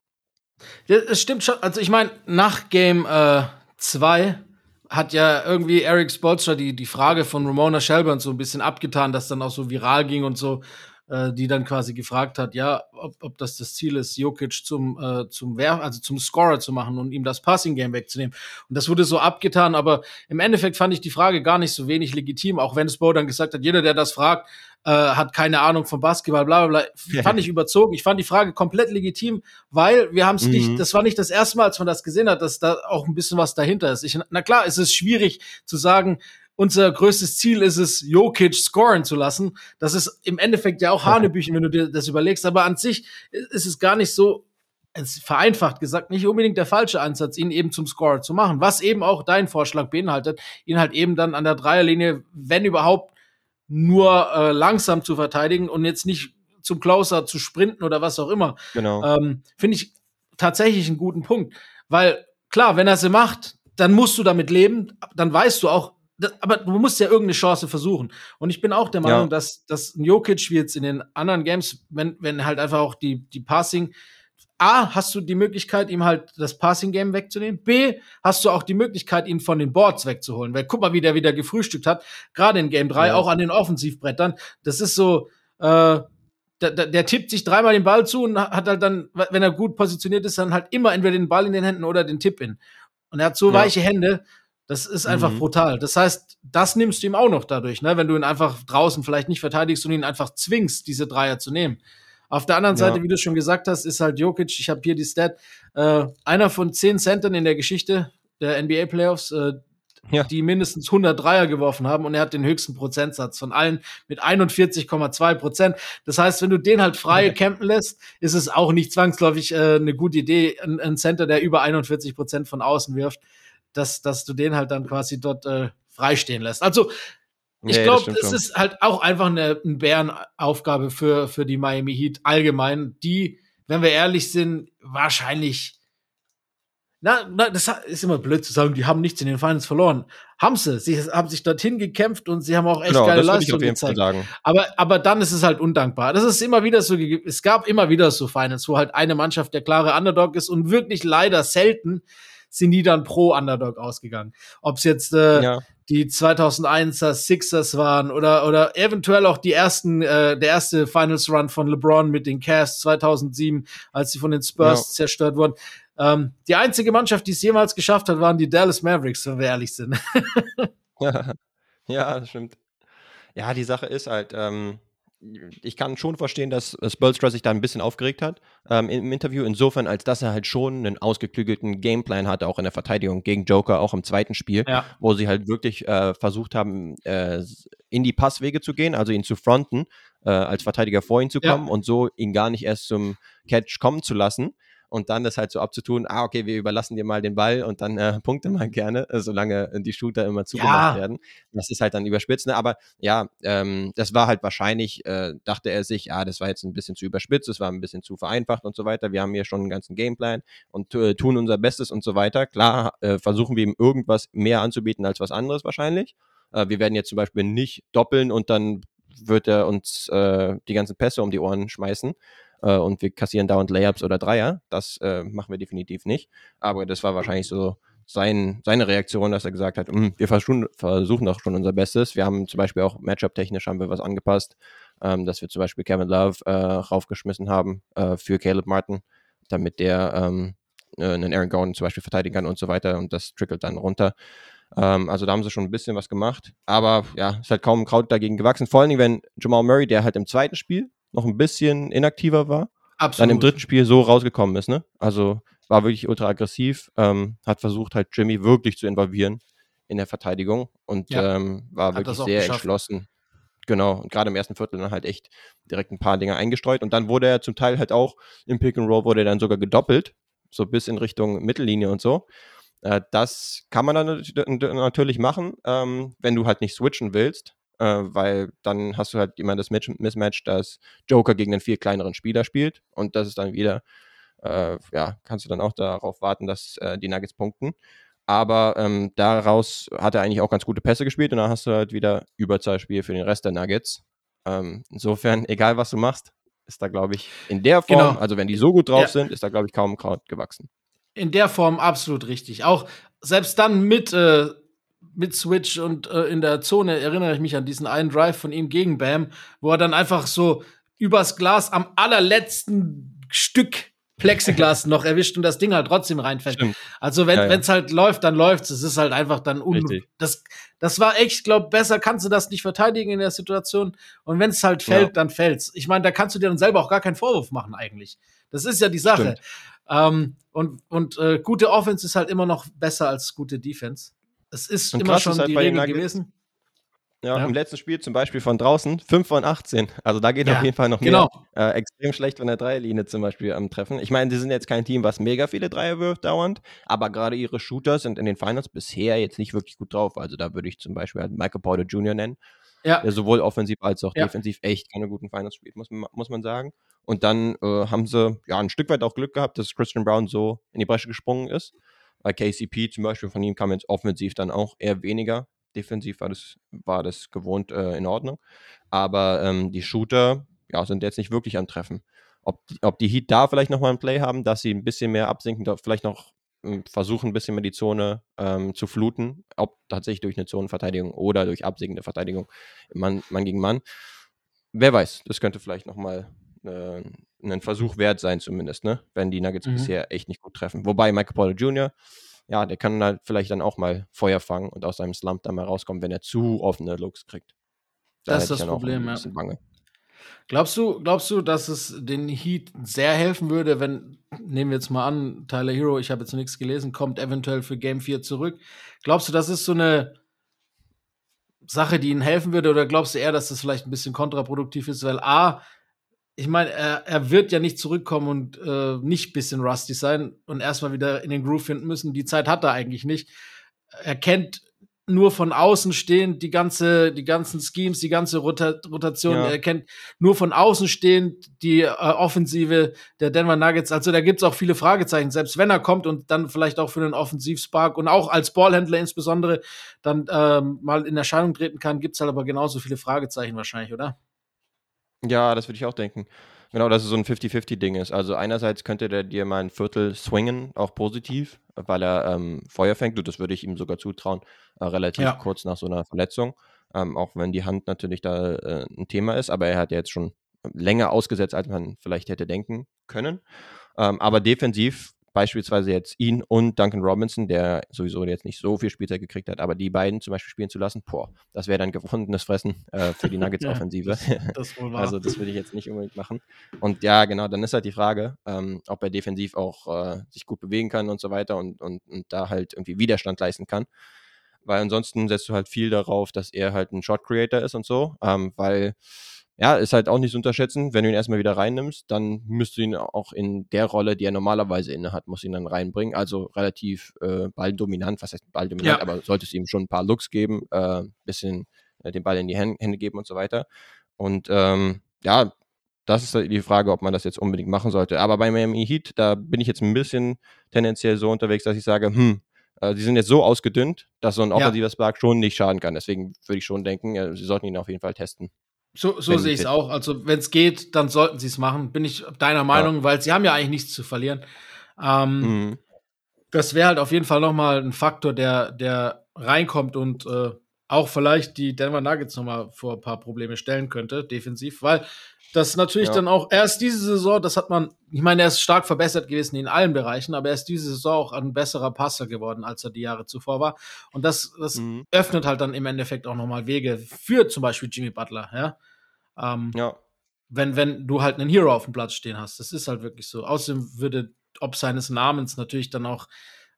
Das stimmt schon. Also ich meine, nach Game 2 äh, hat ja irgendwie Eric Spolstra die, die Frage von Ramona Shelburne so ein bisschen abgetan, dass dann auch so viral ging und so äh, die dann quasi gefragt hat, ja, ob, ob das das Ziel ist, Jokic zum äh, zum Werf, also zum Scorer zu machen und ihm das Passing Game wegzunehmen. Und das wurde so abgetan, aber im Endeffekt fand ich die Frage gar nicht so wenig legitim, auch wenn Spo dann gesagt hat, jeder, der das fragt, äh, hat keine Ahnung vom Basketball, bla bla bla. [LAUGHS] Fand ich überzogen. Ich fand die Frage komplett legitim, weil wir haben es mhm. nicht, das war nicht das erste Mal, als man das gesehen hat, dass da auch ein bisschen was dahinter ist. Ich, na klar, es ist schwierig zu sagen, unser größtes Ziel ist es, Jokic scoren zu lassen. Das ist im Endeffekt ja auch Hanebüchen, wenn du dir das überlegst. Aber an sich ist es gar nicht so, vereinfacht gesagt, nicht unbedingt der falsche Ansatz, ihn eben zum Scorer zu machen. Was eben auch dein Vorschlag beinhaltet, ihn halt eben dann an der Dreierlinie, wenn überhaupt, nur äh, langsam zu verteidigen und jetzt nicht zum Closer zu sprinten oder was auch immer. Genau. Ähm, Finde ich tatsächlich einen guten Punkt. Weil, klar, wenn er sie macht, dann musst du damit leben, dann weißt du auch, das, aber du musst ja irgendeine Chance versuchen. Und ich bin auch der Meinung, ja. dass, dass Jokic wie jetzt in den anderen Games, wenn, wenn halt einfach auch die, die Passing, A, hast du die Möglichkeit, ihm halt das Passing-Game wegzunehmen. B, hast du auch die Möglichkeit, ihn von den Boards wegzuholen. Weil guck mal, wie der wieder gefrühstückt hat, gerade in Game 3, ja. auch an den Offensivbrettern. Das ist so, äh, der, der, der tippt sich dreimal den Ball zu und hat halt dann, wenn er gut positioniert ist, dann halt immer entweder den Ball in den Händen oder den Tipp in. Und er hat so ja. weiche Hände, das ist einfach mhm. brutal. Das heißt, das nimmst du ihm auch noch dadurch, ne? wenn du ihn einfach draußen vielleicht nicht verteidigst und ihn einfach zwingst, diese Dreier zu nehmen. Auf der anderen ja. Seite, wie du schon gesagt hast, ist halt Jokic, ich habe hier die Stat, äh, einer von zehn Centern in der Geschichte der NBA Playoffs, äh, ja. die mindestens 100 Dreier geworfen haben und er hat den höchsten Prozentsatz von allen mit 41,2 Prozent. Das heißt, wenn du den halt frei okay. [LAUGHS] campen lässt, ist es auch nicht zwangsläufig äh, eine gute Idee, ein, ein Center, der über 41 Prozent von außen wirft dass, dass du den halt dann quasi dort äh, freistehen lässt. Also ich nee, glaube, es ist halt auch einfach eine, eine Bärenaufgabe für, für die Miami Heat allgemein, die, wenn wir ehrlich sind, wahrscheinlich Na, na, das ist immer blöd zu sagen, die haben nichts in den Finals verloren. Haben sie. Sie haben sich dorthin gekämpft und sie haben auch echt genau, geile Leistungen gezeigt. Aber, aber dann ist es halt undankbar. Das ist immer wieder so, es gab immer wieder so Finals, wo halt eine Mannschaft der klare Underdog ist und wirklich leider selten sind die dann pro Underdog ausgegangen. Ob es jetzt äh, ja. die 2001er Sixers waren oder oder eventuell auch die ersten äh, der erste Finals Run von LeBron mit den Cavs 2007, als sie von den Spurs ja. zerstört wurden. Ähm, die einzige Mannschaft, die es jemals geschafft hat, waren die Dallas Mavericks, wenn wir ehrlich sind. ja, [LAUGHS] ja, das stimmt. Ja, die Sache ist halt, ähm, ich kann schon verstehen, dass Spolstra sich da ein bisschen aufgeregt hat ähm, im Interview, insofern, als dass er halt schon einen ausgeklügelten Gameplan hatte, auch in der Verteidigung gegen Joker, auch im zweiten Spiel, ja. wo sie halt wirklich äh, versucht haben, äh, in die Passwege zu gehen, also ihn zu fronten, äh, als Verteidiger vor ihn zu kommen ja. und so ihn gar nicht erst zum Catch kommen zu lassen und dann das halt so abzutun, ah, okay, wir überlassen dir mal den Ball und dann äh, [LAUGHS] punkte mal gerne, äh, solange die Shooter immer zugemacht ja. werden. Das ist halt dann überspitzt. Ne? Aber ja, ähm, das war halt wahrscheinlich, äh, dachte er sich, ah, das war jetzt ein bisschen zu überspitzt, das war ein bisschen zu vereinfacht und so weiter. Wir haben hier schon einen ganzen Gameplan und äh, tun unser Bestes und so weiter. Klar, äh, versuchen wir ihm irgendwas mehr anzubieten als was anderes wahrscheinlich. Äh, wir werden jetzt zum Beispiel nicht doppeln und dann wird er uns äh, die ganzen Pässe um die Ohren schmeißen äh, und wir kassieren dauernd Layups oder Dreier. Das äh, machen wir definitiv nicht. Aber das war wahrscheinlich so sein, seine Reaktion, dass er gesagt hat, hm, wir versuchen, versuchen doch schon unser Bestes. Wir haben zum Beispiel auch Matchup-technisch haben wir was angepasst, ähm, dass wir zum Beispiel Kevin Love äh, raufgeschmissen haben äh, für Caleb Martin, damit der ähm, äh, einen Aaron Gordon zum Beispiel verteidigen kann und so weiter und das trickelt dann runter. Ähm, also da haben sie schon ein bisschen was gemacht. Aber ja, ist halt kaum Kraut dagegen gewachsen. Vor allen Dingen, wenn Jamal Murray, der halt im zweiten Spiel noch ein bisschen inaktiver war, Absolut. dann im dritten Spiel so rausgekommen ist, ne? Also war wirklich ultra aggressiv, ähm, hat versucht halt Jimmy wirklich zu involvieren in der Verteidigung und ja. ähm, war hat wirklich sehr geschafft. entschlossen. Genau, und gerade im ersten Viertel dann halt echt direkt ein paar Dinge eingestreut und dann wurde er zum Teil halt auch im Pick and Roll wurde er dann sogar gedoppelt, so bis in Richtung Mittellinie und so. Äh, das kann man dann natürlich machen, ähm, wenn du halt nicht switchen willst äh, weil dann hast du halt immer das Mismatch, dass Joker gegen einen viel kleineren Spieler spielt und das ist dann wieder, äh, ja, kannst du dann auch darauf warten, dass äh, die Nuggets punkten. Aber ähm, daraus hat er eigentlich auch ganz gute Pässe gespielt und dann hast du halt wieder Überzahlspiel für den Rest der Nuggets. Ähm, insofern, egal was du machst, ist da, glaube ich, in der Form, genau. also wenn die so gut drauf ja. sind, ist da, glaube ich, kaum Kraut gewachsen. In der Form absolut richtig. Auch selbst dann mit äh, mit Switch und äh, in der Zone erinnere ich mich an diesen einen Drive von ihm gegen Bam, wo er dann einfach so übers Glas am allerletzten Stück Plexiglas noch erwischt und das Ding halt trotzdem reinfällt. Stimmt. Also wenn ja, ja. halt läuft, dann läuft's. Es ist halt einfach dann un das das war echt, glaub besser kannst du das nicht verteidigen in der Situation und wenn es halt fällt, ja. dann fällt's. Ich meine, da kannst du dir dann selber auch gar keinen Vorwurf machen eigentlich. Das ist ja die Sache. Ähm, und und äh, gute Offense ist halt immer noch besser als gute Defense. Es ist und immer schon halt die Regel gewesen. Ja, ja, im letzten Spiel zum Beispiel von draußen 5 von 18. Also da geht ja, auf jeden Fall noch genau. mehr. Äh, extrem schlecht von der Dreierlinie zum Beispiel am Treffen. Ich meine, sie sind jetzt kein Team, was mega viele Dreier wirft dauernd, aber gerade ihre Shooter sind in den Finals bisher jetzt nicht wirklich gut drauf. Also da würde ich zum Beispiel halt Michael Porter Jr. nennen, ja. der sowohl offensiv als auch defensiv echt keine guten Finals spielt, muss, muss man sagen. Und dann äh, haben sie ja ein Stück weit auch Glück gehabt, dass Christian Brown so in die Bresche gesprungen ist. Bei KCP zum Beispiel, von ihm kam jetzt offensiv dann auch eher weniger. Defensiv war das, war das gewohnt äh, in Ordnung. Aber ähm, die Shooter ja, sind jetzt nicht wirklich am Treffen. Ob, ob die Heat da vielleicht nochmal ein Play haben, dass sie ein bisschen mehr absinken, vielleicht noch ähm, versuchen, ein bisschen mehr die Zone ähm, zu fluten, ob tatsächlich durch eine Zonenverteidigung oder durch absinkende Verteidigung, Mann, Mann gegen Mann. Wer weiß, das könnte vielleicht nochmal äh, ein Versuch wert sein, zumindest, ne? Wenn die Nuggets mhm. bisher echt nicht gut treffen. Wobei Michael Porter Jr., ja, der kann halt vielleicht dann auch mal Feuer fangen und aus seinem Slump dann mal rauskommen, wenn er zu offene Looks kriegt. Da das ist das Problem, ja. Glaubst du, glaubst du, dass es den Heat sehr helfen würde, wenn, nehmen wir jetzt mal an, Tyler Hero, ich habe jetzt nichts gelesen, kommt eventuell für Game 4 zurück. Glaubst du, das ist so eine Sache, die ihnen helfen würde, oder glaubst du eher, dass das vielleicht ein bisschen kontraproduktiv ist? Weil A, ich meine, er, er wird ja nicht zurückkommen und äh, nicht ein bisschen rusty sein und erstmal wieder in den Groove finden müssen. Die Zeit hat er eigentlich nicht. Er kennt nur von außen stehend die ganze, die ganzen Schemes, die ganze Rota Rotation. Ja. Er kennt nur von außen stehend die äh, Offensive der Denver Nuggets. Also da gibt's auch viele Fragezeichen. Selbst wenn er kommt und dann vielleicht auch für den Offensivspark und auch als Ballhändler insbesondere dann ähm, mal in Erscheinung treten kann, gibt's halt aber genauso viele Fragezeichen wahrscheinlich, oder? Ja, das würde ich auch denken. Genau, dass es so ein 50-50-Ding ist. Also einerseits könnte der dir mal ein Viertel swingen, auch positiv, weil er ähm, Feuer fängt. Und das würde ich ihm sogar zutrauen, äh, relativ ja. kurz nach so einer Verletzung. Ähm, auch wenn die Hand natürlich da äh, ein Thema ist, aber er hat ja jetzt schon länger ausgesetzt, als man vielleicht hätte denken können. Ähm, aber defensiv beispielsweise jetzt ihn und Duncan Robinson, der sowieso jetzt nicht so viel Spielzeit gekriegt hat, aber die beiden zum Beispiel spielen zu lassen, boah, das wäre dann gefundenes Fressen äh, für die [LAUGHS] Nuggets-Offensive. ja, das also das würde ich jetzt nicht unbedingt machen. Und ja, genau, dann ist halt die Frage, ähm, ob er defensiv auch äh, sich gut bewegen kann und so weiter und, und, und da halt irgendwie Widerstand leisten kann. Weil ansonsten setzt du halt viel darauf, dass er halt ein Shot Creator ist und so, ähm, weil ja, ist halt auch nicht zu unterschätzen. Wenn du ihn erstmal wieder reinnimmst, dann müsst du ihn auch in der Rolle, die er normalerweise inne hat, muss ihn dann reinbringen. Also relativ äh, balldominant, was heißt balldominant, ja. aber solltest ihm schon ein paar Looks geben, äh, bisschen äh, den Ball in die Hände geben und so weiter. Und ähm, ja, das ist halt die Frage, ob man das jetzt unbedingt machen sollte. Aber bei Miami Heat, da bin ich jetzt ein bisschen tendenziell so unterwegs, dass ich sage, hm, äh, die sind jetzt so ausgedünnt, dass so ein offensiver ja. Spark schon nicht schaden kann. Deswegen würde ich schon denken, äh, sie sollten ihn auf jeden Fall testen. So, so sehe ich es auch. Also, wenn es geht, dann sollten sie es machen. Bin ich deiner Meinung, ja. weil sie haben ja eigentlich nichts zu verlieren. Ähm, mhm. Das wäre halt auf jeden Fall nochmal ein Faktor, der, der reinkommt und äh, auch vielleicht die Denver Nuggets nochmal vor ein paar Probleme stellen könnte, defensiv, weil das natürlich ja. dann auch erst diese Saison, das hat man, ich meine, er ist stark verbessert gewesen in allen Bereichen, aber er ist diese Saison auch ein besserer Passer geworden, als er die Jahre zuvor war. Und das, das mhm. öffnet halt dann im Endeffekt auch nochmal Wege für zum Beispiel Jimmy Butler, ja. Ähm, ja. Wenn, wenn du halt einen Hero auf dem Platz stehen hast. Das ist halt wirklich so. Außerdem würde ob seines Namens natürlich dann auch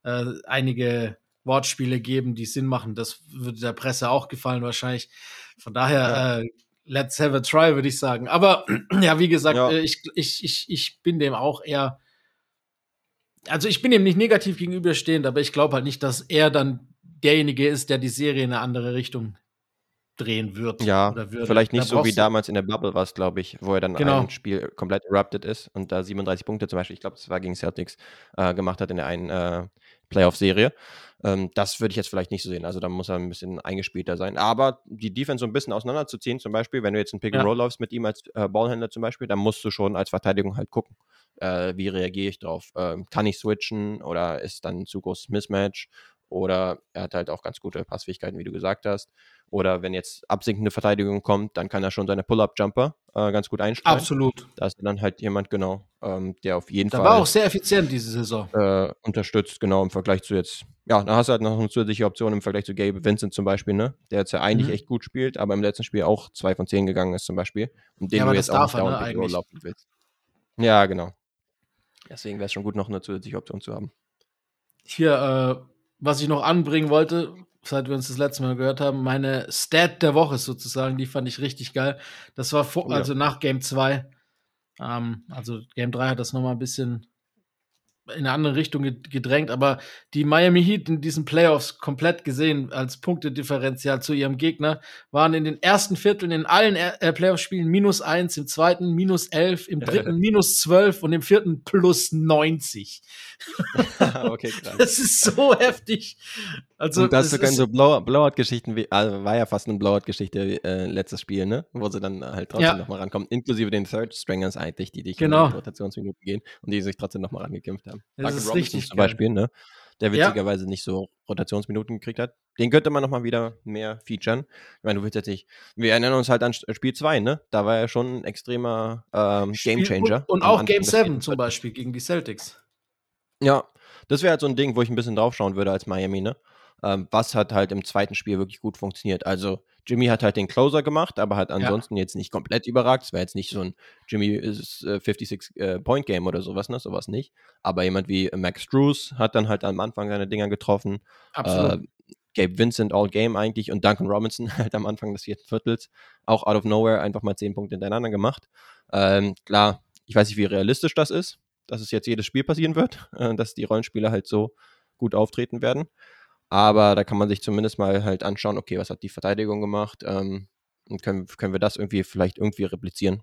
äh, einige Wortspiele geben, die Sinn machen. Das würde der Presse auch gefallen wahrscheinlich. Von daher ja. äh, let's have a try, würde ich sagen. Aber [CLEARS THROAT] ja, wie gesagt, ja. Äh, ich, ich, ich, ich bin dem auch eher. Also ich bin dem nicht negativ gegenüberstehend, aber ich glaube halt nicht, dass er dann derjenige ist, der die Serie in eine andere Richtung drehen wird. Ja, vielleicht nicht so wie damals in der Bubble war es, glaube ich, wo er dann genau. ein Spiel komplett erupted ist und da 37 Punkte zum Beispiel, ich glaube, das war gegen Celtics, äh, gemacht hat in der einen äh, Playoff-Serie. Ähm, das würde ich jetzt vielleicht nicht so sehen. Also da muss er ein bisschen eingespielter sein. Aber die Defense so ein bisschen auseinanderzuziehen, zum Beispiel, wenn du jetzt ein Pick and Roll läufst mit ihm als äh, Ballhändler zum Beispiel, dann musst du schon als Verteidigung halt gucken, äh, wie reagiere ich drauf. Ähm, kann ich switchen oder ist dann ein zu großes Mismatch? Oder er hat halt auch ganz gute Passfähigkeiten, wie du gesagt hast. Oder wenn jetzt absinkende Verteidigung kommt, dann kann er schon seine Pull-Up-Jumper äh, ganz gut einstellen. Absolut. Da ist dann halt jemand, genau, ähm, der auf jeden da Fall. war auch sehr effizient diese Saison. Äh, unterstützt, genau, im Vergleich zu jetzt. Ja, da hast du halt noch eine zusätzliche Option im Vergleich zu Gabe Vincent zum Beispiel, ne? Der jetzt ja eigentlich mhm. echt gut spielt, aber im letzten Spiel auch 2 von 10 gegangen ist zum Beispiel. Und den ja, du jetzt auch nicht dauernd ne, laufen willst. Ja, genau. Deswegen wäre es schon gut, noch eine zusätzliche Option zu haben. Hier, äh, was ich noch anbringen wollte, seit wir uns das letzte Mal gehört haben, meine Stat der Woche sozusagen, die fand ich richtig geil. Das war vor, also nach Game 2. Ähm, also Game 3 hat das nochmal ein bisschen in eine andere Richtung gedrängt, aber die Miami Heat in diesen Playoffs komplett gesehen als Punktedifferenzial zu ihrem Gegner waren in den ersten Vierteln in allen äh, Playoff-Spielen minus eins, im zweiten minus elf, im dritten minus zwölf und im vierten plus 90. [LAUGHS] okay, krass. Das ist so [LAUGHS] heftig. Also, und das sogar in so Blowout-Geschichten, wie, also war ja fast eine Blowout-Geschichte äh, letztes Spiel, ne? Wo sie dann halt trotzdem ja. nochmal rankommen, inklusive den Third Stringers eigentlich, die dich genau. in Rotationsminuten gehen und die sich trotzdem nochmal rangekämpft haben. Das ist richtig zum Beispiel, ne? Der witzigerweise ja. nicht so Rotationsminuten gekriegt hat. Den könnte man nochmal wieder mehr featuren. Ich meine, du willst jetzt nicht. Wir erinnern uns halt an Spiel 2, ne? Da war er schon ein extremer ähm, Gamechanger. Und, und auch Game 7 zum Beispiel gegen die Celtics. Ja, das wäre halt so ein Ding, wo ich ein bisschen draufschauen würde als Miami, ne? Ähm, was hat halt im zweiten Spiel wirklich gut funktioniert. Also Jimmy hat halt den Closer gemacht, aber hat ansonsten ja. jetzt nicht komplett überragt. Es war jetzt nicht so ein Jimmy ist, äh, 56-Point-Game äh, oder sowas, ne? Sowas nicht. Aber jemand wie Max Drews hat dann halt am Anfang seine Dinger getroffen. Absolut. Äh, Gabe Vincent all game eigentlich und Duncan Robinson [LAUGHS] halt am Anfang des vierten Viertels auch out of nowhere einfach mal zehn Punkte hintereinander gemacht. Ähm, klar, ich weiß nicht, wie realistisch das ist, dass es jetzt jedes Spiel passieren wird, äh, [LAUGHS] dass die Rollenspieler halt so gut auftreten werden. Aber da kann man sich zumindest mal halt anschauen, okay, was hat die Verteidigung gemacht? Ähm, und können, können wir das irgendwie vielleicht irgendwie replizieren?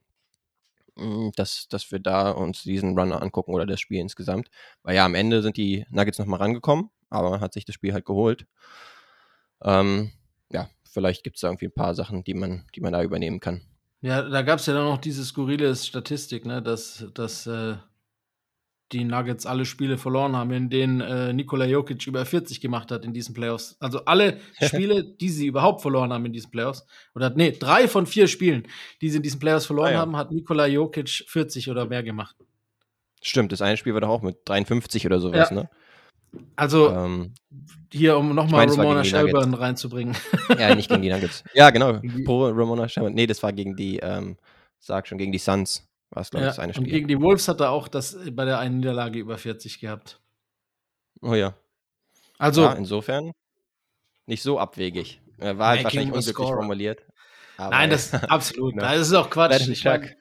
Mm, dass, dass wir da uns diesen Runner angucken oder das Spiel insgesamt. Weil ja, am Ende sind die Nuggets nochmal rangekommen, aber man hat sich das Spiel halt geholt. Ähm, ja, vielleicht gibt es da irgendwie ein paar Sachen, die man, die man da übernehmen kann. Ja, da gab es ja dann noch diese skurrile Statistik, ne, dass, dass äh, die Nuggets alle Spiele verloren haben, in denen äh, Nikola Jokic über 40 gemacht hat in diesen Playoffs. Also alle [LAUGHS] Spiele, die sie überhaupt verloren haben in diesen Playoffs. Oder nee, drei von vier Spielen, die sie in diesen Playoffs verloren ah, ja. haben, hat Nikola Jokic 40 oder mehr gemacht. Stimmt, das eine Spiel war doch auch mit 53 oder sowas, ja. ne? Also ähm, hier, um nochmal ich mein, Ramona Shelburne reinzubringen. Ja, nicht gegen die Nuggets. Ja, genau. [LAUGHS] Pro Ramona Shelburne. Nee, das war gegen die, ähm, sag schon, gegen die Suns. War es, glaube ich, ja, das eine Spiel. Und gegen die Wolves hat er auch das bei der einen Niederlage über 40 gehabt. Oh ja. Also. Ja, insofern nicht so abwegig. Er war halt wahrscheinlich unglücklich formuliert. Nein, das [LAUGHS] absolut. Nein, das ist auch Quatsch. Ich, mein,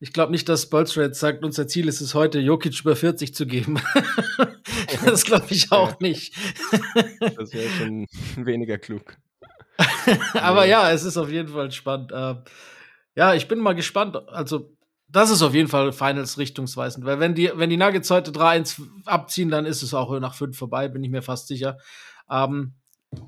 ich glaube nicht, dass Bolstra sagt, unser Ziel ist es heute, Jokic über 40 zu geben. [LAUGHS] das glaube ich auch nicht. das wäre schon [LAUGHS] weniger klug. Aber ja. ja. es ist auf jeden Fall spannend. Ähm, ja, ich bin mal gespannt. Also, das ist auf jeden Fall Finals richtungsweisend, weil wenn die, wenn die Nuggets heute 3-1 abziehen, dann ist es auch nach 5 vorbei, bin ich mir fast sicher. Ähm,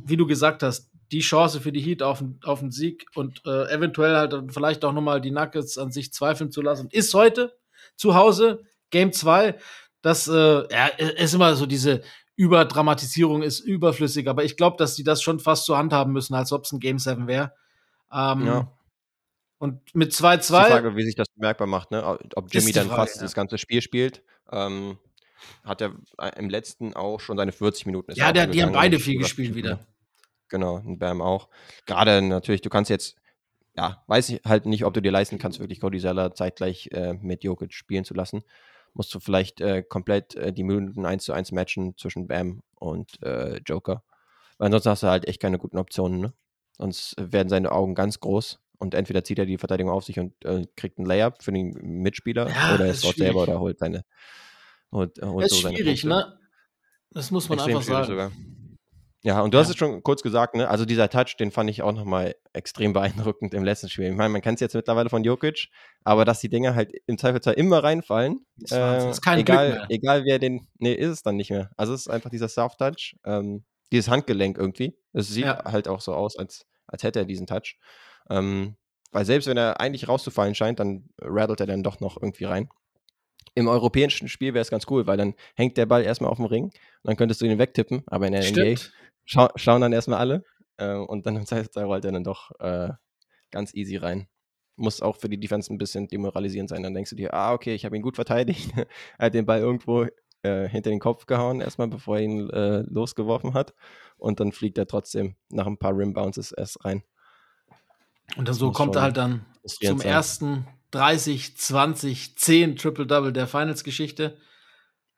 wie du gesagt hast, die Chance für die Heat auf, auf den Sieg und äh, eventuell halt vielleicht auch nochmal die Nuggets an sich zweifeln zu lassen, ist heute zu Hause, Game 2. Das äh, ja, ist immer so diese Überdramatisierung ist überflüssig, aber ich glaube, dass die das schon fast so handhaben müssen, als ob es ein Game 7 wäre. Ähm, ja. Und mit 2-2. Die Frage, wie sich das bemerkbar macht, ne? Ob Jimmy dann Frage, fast ja. das ganze Spiel spielt. Ähm, hat er äh, im letzten auch schon seine 40 Minuten. Ja, der, die haben beide viel gespielt wieder. Genau, und Bam auch. Gerade natürlich, du kannst jetzt, ja, weiß ich halt nicht, ob du dir leisten kannst, wirklich Cody Zeller zeitgleich äh, mit Jokic spielen zu lassen. Musst du vielleicht äh, komplett äh, die Minuten 1 zu 1 matchen zwischen Bam und äh, Joker. Weil ansonsten hast du halt echt keine guten Optionen, ne? Sonst werden seine Augen ganz groß und entweder zieht er die Verteidigung auf sich und äh, kriegt einen Layup für den Mitspieler ja, oder er ist selber oder holt seine. Holt, holt das ist so schwierig, ne? Das muss man Extrem einfach sagen. Sogar. Ja, und du ja. hast es schon kurz gesagt, ne? Also dieser Touch, den fand ich auch nochmal extrem [LAUGHS] beeindruckend im letzten Spiel. Ich meine, man kennt es jetzt mittlerweile von Jokic, aber dass die Dinger halt im Zweifelsfall immer reinfallen. Das, äh, ist kein egal, egal wer den. Nee, ist es dann nicht mehr. Also es ist einfach dieser Soft-Touch, ähm, dieses Handgelenk irgendwie. Es sieht ja. halt auch so aus, als, als hätte er diesen Touch. Ähm, weil selbst wenn er eigentlich rauszufallen scheint, dann rattelt er dann doch noch irgendwie rein. Im europäischen Spiel wäre es ganz cool, weil dann hängt der Ball erstmal auf dem Ring und dann könntest du ihn wegtippen. Aber in der Stimmt. NBA scha schauen dann erstmal alle äh, und [LAUGHS] dann rollt er dann doch äh, ganz easy rein. Muss auch für die Defense ein bisschen demoralisierend sein. Dann denkst du dir, ah, okay, ich habe ihn gut verteidigt. [LAUGHS] er hat den Ball irgendwo äh, hinter den Kopf gehauen, erstmal, bevor er ihn äh, losgeworfen hat. Und dann fliegt er trotzdem nach ein paar Rim Bounces erst rein. Und dann so kommt er halt dann zum ersten 30, 20, 10 Triple-Double der Finals-Geschichte.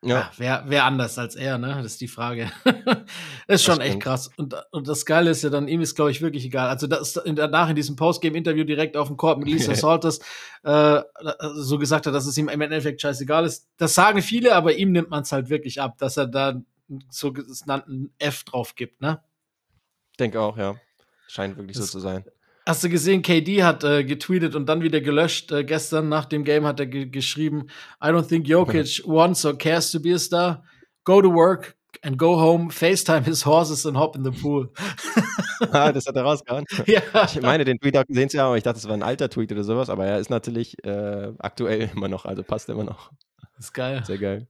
Ja. ja, wer, wer anders als er, ne? Das ist die Frage. [LAUGHS] ist schon echt krass. Und, und das Geile ist ja dann, ihm ist, glaube ich, wirklich egal. Also das danach in diesem Postgame-Interview direkt auf dem Court mit Lisa [LAUGHS] Salters äh, so gesagt hat, dass es ihm im Endeffekt scheißegal ist. Das sagen viele, aber ihm nimmt man es halt wirklich ab, dass er da so genannten F drauf gibt, ne? Denke auch, ja. Scheint wirklich das, so zu sein. Hast du gesehen, KD hat äh, getweetet und dann wieder gelöscht. Äh, gestern nach dem Game hat er geschrieben, I don't think Jokic [LAUGHS] wants or cares to be a star. Go to work and go home, FaceTime his horses and hop in the pool. [LAUGHS] ah, das hat er rausgehauen. [LAUGHS] Ja. Ich meine, den Tweet gesehen zu haben, aber ich dachte, es war ein alter Tweet oder sowas, aber er ist natürlich äh, aktuell immer noch, also passt immer noch. Das ist geil. Sehr geil.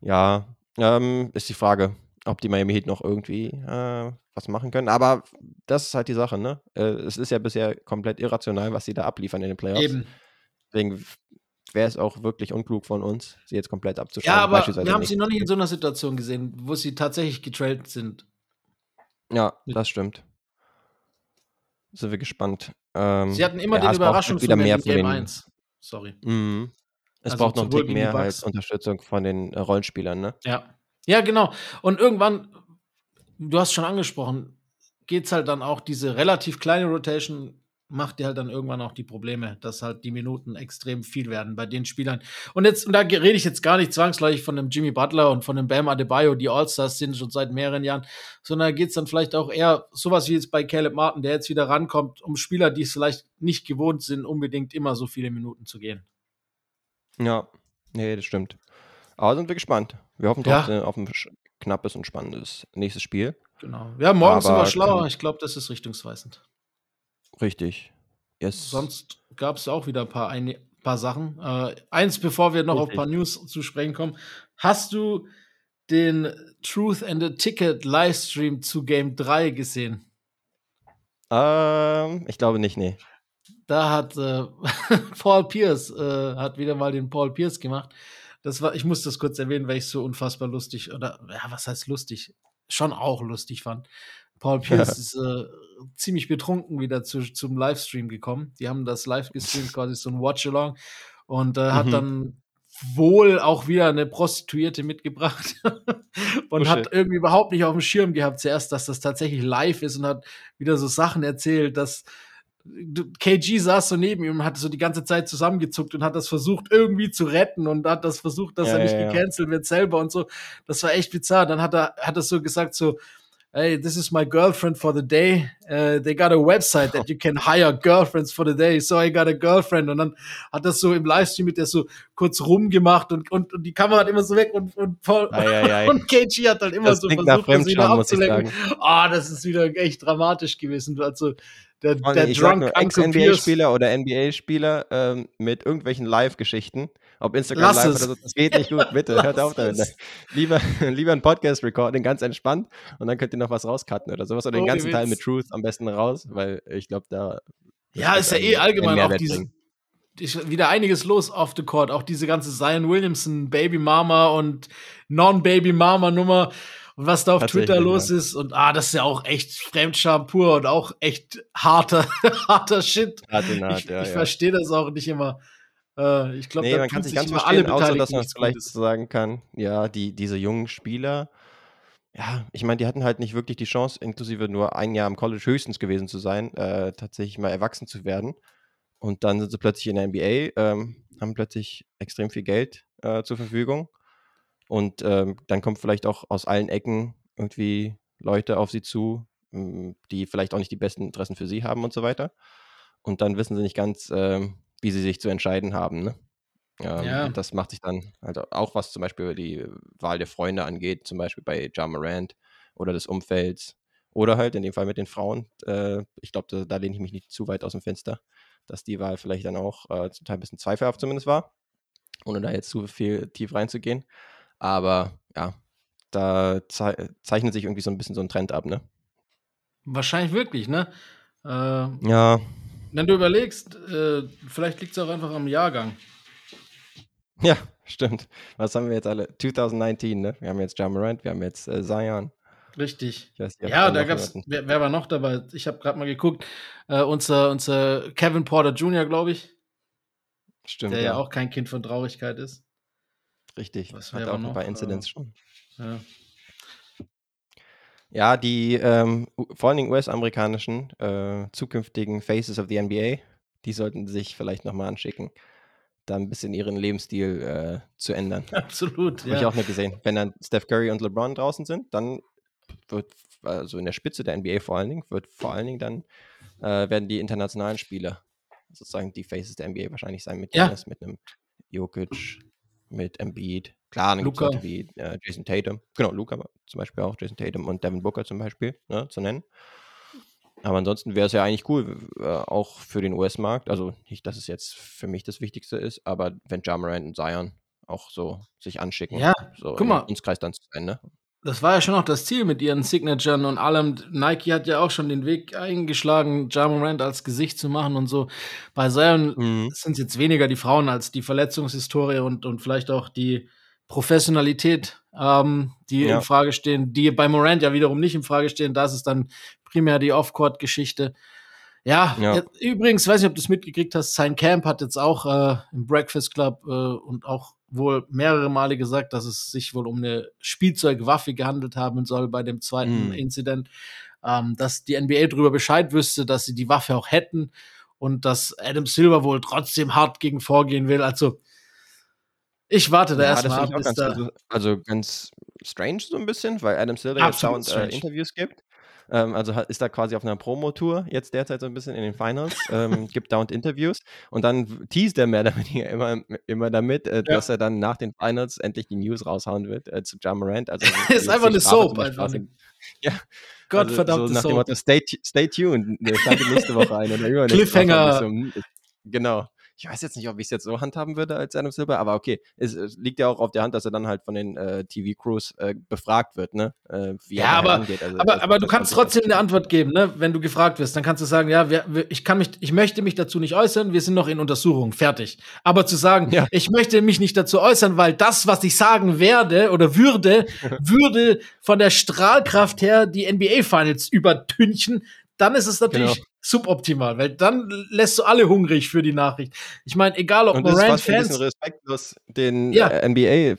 Ja, ähm, ist die Frage, ob die Miami Heat noch irgendwie äh, was machen können. Aber das ist halt die Sache, ne? Äh, es ist ja bisher komplett irrational, was sie da abliefern in den Playoffs. Eben. Deswegen wäre es auch wirklich unklug von uns, sie jetzt komplett abzuschalten. Ja, aber wir haben nicht. sie noch nicht in so einer Situation gesehen, wo sie tatsächlich getrailt sind. Ja, das stimmt. Sind wir gespannt. Ähm, sie hatten immer den Überraschungsmoment wieder mehr in Game 1. Sorry. Mhm. Es also braucht noch ein Tick mehr als Unterstützung von den äh, Rollenspielern, ne? Ja. Ja, genau. Und irgendwann du hast schon angesprochen, geht es halt dann auch diese relativ kleine Rotation macht dir halt dann irgendwann auch die Probleme, dass halt die Minuten extrem viel werden bei den Spielern. Und jetzt, und da rede ich jetzt gar nicht zwangsläufig von dem Jimmy Butler und von dem Bam Adebayo, die All-Stars sind schon seit mehreren Jahren, sondern da geht es dann vielleicht auch eher sowas wie jetzt bei Caleb Martin, der jetzt wieder rankommt, um Spieler, die es vielleicht nicht gewohnt sind, unbedingt immer so viele Minuten zu gehen. Ja, nee, das stimmt. Aber sind wir gespannt. Wir hoffen Ja. trotzdem auf ein knappes und spannendes nächstes Spiel. Genau. Ja, morgen sind wir schlauer. Ich glaube, das ist richtungsweisend. Richtig. Yes. Sonst gab es auch wieder ein paar, ein, paar Sachen. Äh, eins, bevor wir noch auf ein Richtig. paar News zu sprechen kommen. Hast du den Truth and the Ticket Livestream zu Game 3 gesehen? Ähm, ich glaube nicht, nee. Da hat äh, [LAUGHS] Paul Pierce äh, hat wieder mal den Paul Pierce gemacht. Das war, ich muss das kurz erwähnen, weil ich es so unfassbar lustig oder ja, was heißt lustig? Schon auch lustig fand. Paul Pierce ist äh, ziemlich betrunken wieder zu, zum Livestream gekommen. Die haben das live gestreamt, quasi so ein Watch-Along und äh, hat Mhm. dann wohl auch wieder eine Prostituierte mitgebracht [LAUGHS] und Oh, hat irgendwie überhaupt nicht auf dem Schirm gehabt zuerst, dass das tatsächlich live ist und hat wieder so Sachen erzählt, dass KG saß so neben ihm und hat so die ganze Zeit zusammengezuckt und hat das versucht irgendwie zu retten und hat das versucht, dass Ja, er nicht ja, ja. gecancelt wird selber und so. Das war echt bizarr. Dann hat er hat er so gesagt so Hey, this is my girlfriend for the day. Uh, they got a website that you can hire girlfriends for the day. So I got a girlfriend. Und dann hat das so im Livestream mit der so kurz rumgemacht und, und, und die Kamera hat immer so weg und, und, Paul, Ei, ei, ei. [LAUGHS] und KG hat dann immer Das so versucht, das wieder abzulenken. Ah, das ist wieder echt dramatisch gewesen. Also der, allem, der ich Drunk. Ex-NBA-Spieler oder NBA-Spieler ähm, mit irgendwelchen Live-Geschichten, ob Instagram Lass Live es. oder so, das geht nicht gut, bitte, [LAUGHS] hört auf damit. es. Lieber, [LAUGHS] lieber ein Podcast recorden, ganz entspannt und dann könnt ihr noch was rauscutten oder sowas oder den Ohne ganzen Teil mit Truth am besten raus, weil ich glaube, da Ja, ist ja eh allgemein auch diese, ist wieder einiges los off the court. Auch diese ganze Zion Williamson Baby Mama und Non-Baby Mama Nummer und was da auf Twitter los ist. Und ah, das ist ja auch echt Fremdscham pur und auch echt harter, [LAUGHS] harter Shit. Hart in hart, ich ja, ich ja. verstehe das auch nicht immer. Äh, ich glaube, Nee, da man kann sich ganz immer alle außer dass man nichts vielleicht so sagen kann, ja, die, diese jungen Spieler, ja, ich meine, die hatten halt nicht wirklich die Chance, inklusive nur ein Jahr im College höchstens gewesen zu sein, äh, tatsächlich mal erwachsen zu werden. Und dann sind sie plötzlich in der NBA, ähm, haben plötzlich extrem viel Geld äh, zur Verfügung. Und ähm, dann kommt vielleicht auch aus allen Ecken irgendwie Leute auf sie zu, m, die vielleicht auch nicht die besten Interessen für sie haben und so weiter. Und dann wissen sie nicht ganz, ähm, wie sie sich zu entscheiden haben. Ne? Ähm, Ja. und Das macht sich dann also auch was zum Beispiel die Wahl der Freunde angeht, zum Beispiel bei Ja Morant oder des Umfelds oder halt in dem Fall mit den Frauen. Äh, ich glaube, da, da lehne ich mich nicht zu weit aus dem Fenster, dass die Wahl vielleicht dann auch äh, zum Teil ein bisschen zweifelhaft zumindest war, ohne da jetzt zu viel tief reinzugehen. Aber ja, da zei zeichnet sich irgendwie so ein bisschen so ein Trend ab, ne? Wahrscheinlich wirklich, ne? Äh, Ja, wenn du überlegst, äh, vielleicht liegt es auch einfach am Jahrgang. ja, stimmt. Was haben wir jetzt alle? 2019, ne? Wir haben jetzt Ja Morant, wir haben jetzt äh, Zion. Richtig. Nicht, Ja, da gab's. jemanden- Wer, wer war noch dabei? Ich habe gerade mal geguckt. Äh, unser, unser Kevin Porter Jr., glaube ich, Stimmt, der ja. ja, auch kein Kind von Traurigkeit ist. Richtig. Was Hat auch ein noch? paar Äh, Incidents schon. Ja. Ja, die ähm, vor allen Dingen US-amerikanischen äh, zukünftigen Faces of the NBA, die sollten sich vielleicht nochmal anschicken, da ein bisschen ihren Lebensstil äh, zu ändern. [LAUGHS] Absolut, Habe ich ja. auch nur gesehen. Wenn dann Steph Curry und LeBron draußen sind, dann wird, also in der Spitze der NBA vor allen Dingen, wird vor allen Dingen dann, äh, werden die internationalen Spieler sozusagen die Faces der NBA wahrscheinlich sein mit Ja. Giannis, mit einem Jokic, mit Embiid. Klar, dann Luka. Leute wie äh, Jason Tatum. Genau, Luca zum Beispiel auch, Jason Tatum und Devin Booker zum Beispiel ne, zu nennen. Aber ansonsten wäre es ja eigentlich cool, äh, auch für den US-Markt. Also nicht, dass es jetzt für mich das Wichtigste ist, aber wenn Ja Morant und Zion auch so sich anschicken, Ja, so guck mal. den Dunstkreis dann zu sein, ne? Das war ja schon auch das Ziel mit ihren Signaturen und allem. Nike hat ja auch schon den Weg eingeschlagen, Ja Morant als Gesicht zu machen und so. Bei Zion Mhm. sind es jetzt weniger die Frauen als die Verletzungshistorie und, und vielleicht auch die Professionalität, ähm, die Ja. in Frage stehen, die bei Morant ja wiederum nicht in Frage stehen. Das ist dann primär die Off-Court-Geschichte. Ja, Ja. ja, übrigens, weiß nicht, ob du es mitgekriegt hast, sein Camp hat jetzt auch äh, im Breakfast Club äh, und auch wohl mehrere Male gesagt, dass es sich wohl um eine Spielzeugwaffe gehandelt haben soll bei dem zweiten Mhm. Incident. Ähm, dass die NBA darüber Bescheid wüsste, dass sie die Waffe auch hätten und dass Adam Silver wohl trotzdem hart gegen vorgehen will. Also ich warte da Ja, erstmal ab, ganz, also, also ganz strange so ein bisschen, weil Adam Silver jetzt dauernd äh. Interviews gibt. Ähm, also ist da quasi auf einer Promotour jetzt derzeit so ein bisschen in den Finals, ähm, [LAUGHS] gibt dauernd Interviews und dann teast er mehr oder weniger immer, immer damit, äh, Ja. dass er dann nach den Finals endlich die News raushauen wird äh, zu Jamorant. Also [LAUGHS] ist jetzt einfach eine Soap. Einfach. dem, [LAUGHS] ja, also Gottverdammte so nach dem Soap. Motto, stay, stay tuned, schaltet nächste Woche ein oder Woche. Ich Cliffhanger. so, hm, ich- Genau. Ich weiß jetzt nicht, ob ich es jetzt so handhaben würde als Adam Silver, aber okay. Es, es liegt ja auch auf der Hand, dass er dann halt von den äh, TV-Crews äh, befragt wird, ne? Äh, wie Ja, er aber-. Also Aber, aber du kannst trotzdem eine Antwort geben, ne? Wenn du gefragt wirst, dann kannst du sagen, ja, wir, wir, ich kann mich, ich möchte mich dazu nicht äußern, wir sind noch in Untersuchung, fertig. Aber zu sagen, Ja. ich möchte mich nicht dazu äußern, weil das, was ich sagen werde oder würde, [LAUGHS] würde von der Strahlkraft her die NBA Finals übertünchen, dann ist es natürlich Genau. suboptimal, weil dann lässt du alle hungrig für die Nachricht. Ich meine, egal ob Und das ist Morant fast ein bisschen Fans respektlos den Ja. äh, NBA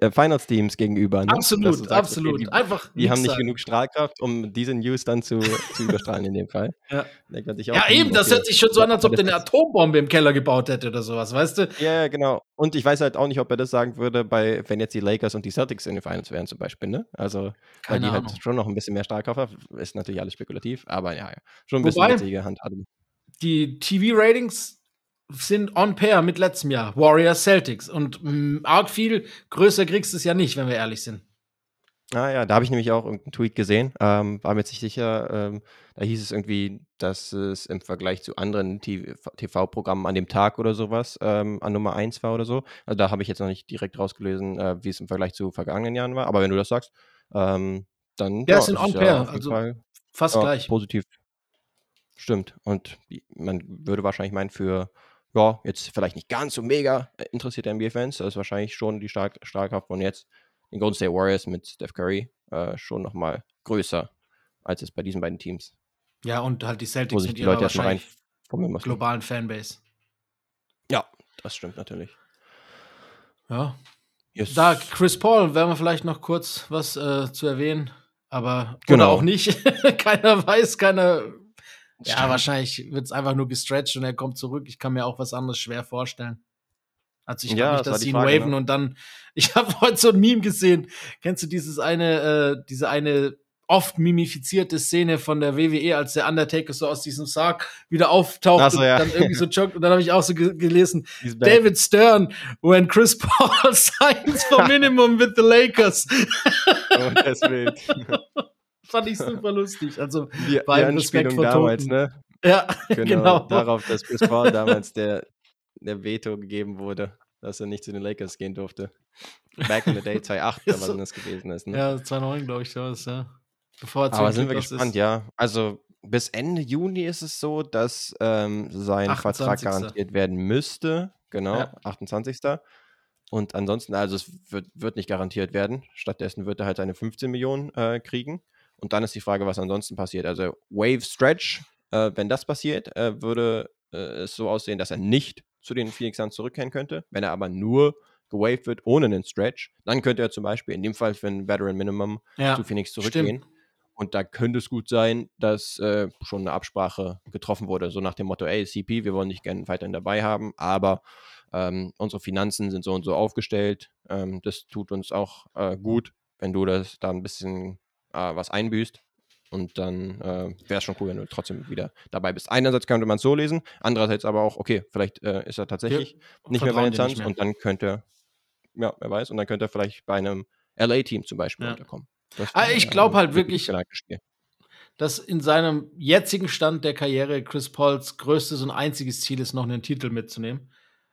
Äh, Finals Teams gegenüber. Ne? Absolut, sagst, okay, absolut, die, einfach die haben nicht sagen. genug Strahlkraft, um diese News dann zu, zu überstrahlen in dem Fall. [LAUGHS] Ja. Ja, eben, das okay. hört sich schon so an, als ob der eine Atombombe im Keller gebaut hätte oder sowas, weißt du? Ja, genau. Und ich weiß halt auch nicht, ob er das sagen würde, bei, wenn jetzt die Lakers und die Celtics in den Finals wären zum Beispiel, ne? Also, weil Keine die Ahnung. halt schon noch ein bisschen mehr Strahlkraft haben. Ist natürlich alles spekulativ, aber ja, ja. Schon ein bisschen Wobei- witzige Handhabung. die TV-Ratings sind on pair mit letztem Jahr. Warriors Celtics. Und mh, arg viel größer kriegst du es ja nicht, wenn wir ehrlich sind. Ah ja, da habe ich nämlich auch irgendeinen Tweet gesehen, ähm, war mir jetzt nicht sicher. Ähm, da hieß es irgendwie, dass es im Vergleich zu anderen TV-Programmen an dem Tag oder sowas ähm, an Nummer 1 war oder so. Also da habe ich jetzt noch nicht direkt rausgelesen, äh, wie es im Vergleich zu vergangenen Jahren war. Aber wenn du das sagst, ähm, dann Ja, es sind ist on ja also Fall Fast ja, gleich. positiv. Stimmt. Und man würde wahrscheinlich meinen, für ja, jetzt vielleicht nicht ganz so mega äh, interessierte NBA-Fans, das ist wahrscheinlich schon die Stark Strahlkraft von jetzt den Golden State Warriors mit Steph Curry äh, schon nochmal größer als es bei diesen beiden Teams, Ja, und halt die Celtics mit die ihrer Leute rein wahrscheinlich kommen müssen. globalen Fanbase. Ja, das stimmt natürlich. Ja. Yes. Da, Chris Paul, wäre wir vielleicht noch kurz was äh, zu erwähnen. Aber Genau. auch nicht. [LAUGHS] keiner weiß, keiner. Ja, wahrscheinlich wird es einfach nur gestretched und er kommt zurück. Ich kann mir auch was anderes schwer vorstellen. Also ich Ja, glaube nicht, das war dass die sie ihn Frage, waven ne? und dann. [LAUGHS] Ich habe heute so ein Meme gesehen. Kennst du dieses eine, äh, diese eine oft mimifizierte Szene von der WWE, als der Undertaker so aus diesem Sarg wieder auftaucht so, und ja. dann irgendwie so joggt. Und dann habe ich auch so ge gelesen. David Stern, when Chris [LAUGHS] Paul [LAUGHS] signs for minimum with the Lakers. Oh, das wild. Fand ich super lustig. Also, Die, Bei die Respekt vor damals, Toten. ne? ja, [LAUGHS] Genau, genau. darauf, dass Chris Paul damals der, der Veto gegeben wurde, dass er nicht zu den Lakers gehen durfte. Back in the day 2008, da [LAUGHS] So. wann das gewesen ist. Ne? Ja, 2009, glaube ich, war es, ja. Bevor er Aber sind wir gespannt, ist. ja. Also bis Ende Juni ist es so, dass ähm, sein 28.. Vertrag garantiert werden müsste. Genau, Ja. 28. Und ansonsten, also es wird, wird nicht garantiert werden. Stattdessen wird er halt seine 15 Millionen äh, kriegen. Und dann ist die Frage, was ansonsten passiert. Also Wave Stretch, äh, wenn das passiert, äh, würde äh, es so aussehen, dass er nicht zu den Phoenix Suns zurückkehren könnte. Wenn er aber nur gewaved wird ohne einen Stretch, dann könnte er zum Beispiel in dem Fall für ein Veteran Minimum Ja, zu Phoenix zurückgehen. stimmt. Und da könnte es gut sein, dass äh, schon eine Absprache getroffen wurde, so nach dem Motto, ey, CP, wir wollen dich gerne weiterhin dabei haben, aber ähm, unsere Finanzen sind so und so aufgestellt. Ähm, das tut uns auch äh, gut, wenn du das da ein bisschen äh, was einbüßt. Und dann äh, wäre es schon cool, wenn du trotzdem wieder dabei bist. Einerseits könnte man es so lesen, andererseits aber auch, okay, vielleicht äh, ist er tatsächlich nicht mehr bei den Suns und dann könnte, ja, wer weiß, und dann könnte er vielleicht bei einem LA-Team zum Beispiel Ja. unterkommen. Ah, ich glaub halt wirklich-. Dass in seinem jetzigen Stand der Karriere Chris Pauls größtes und einziges Ziel ist, noch einen Titel mitzunehmen.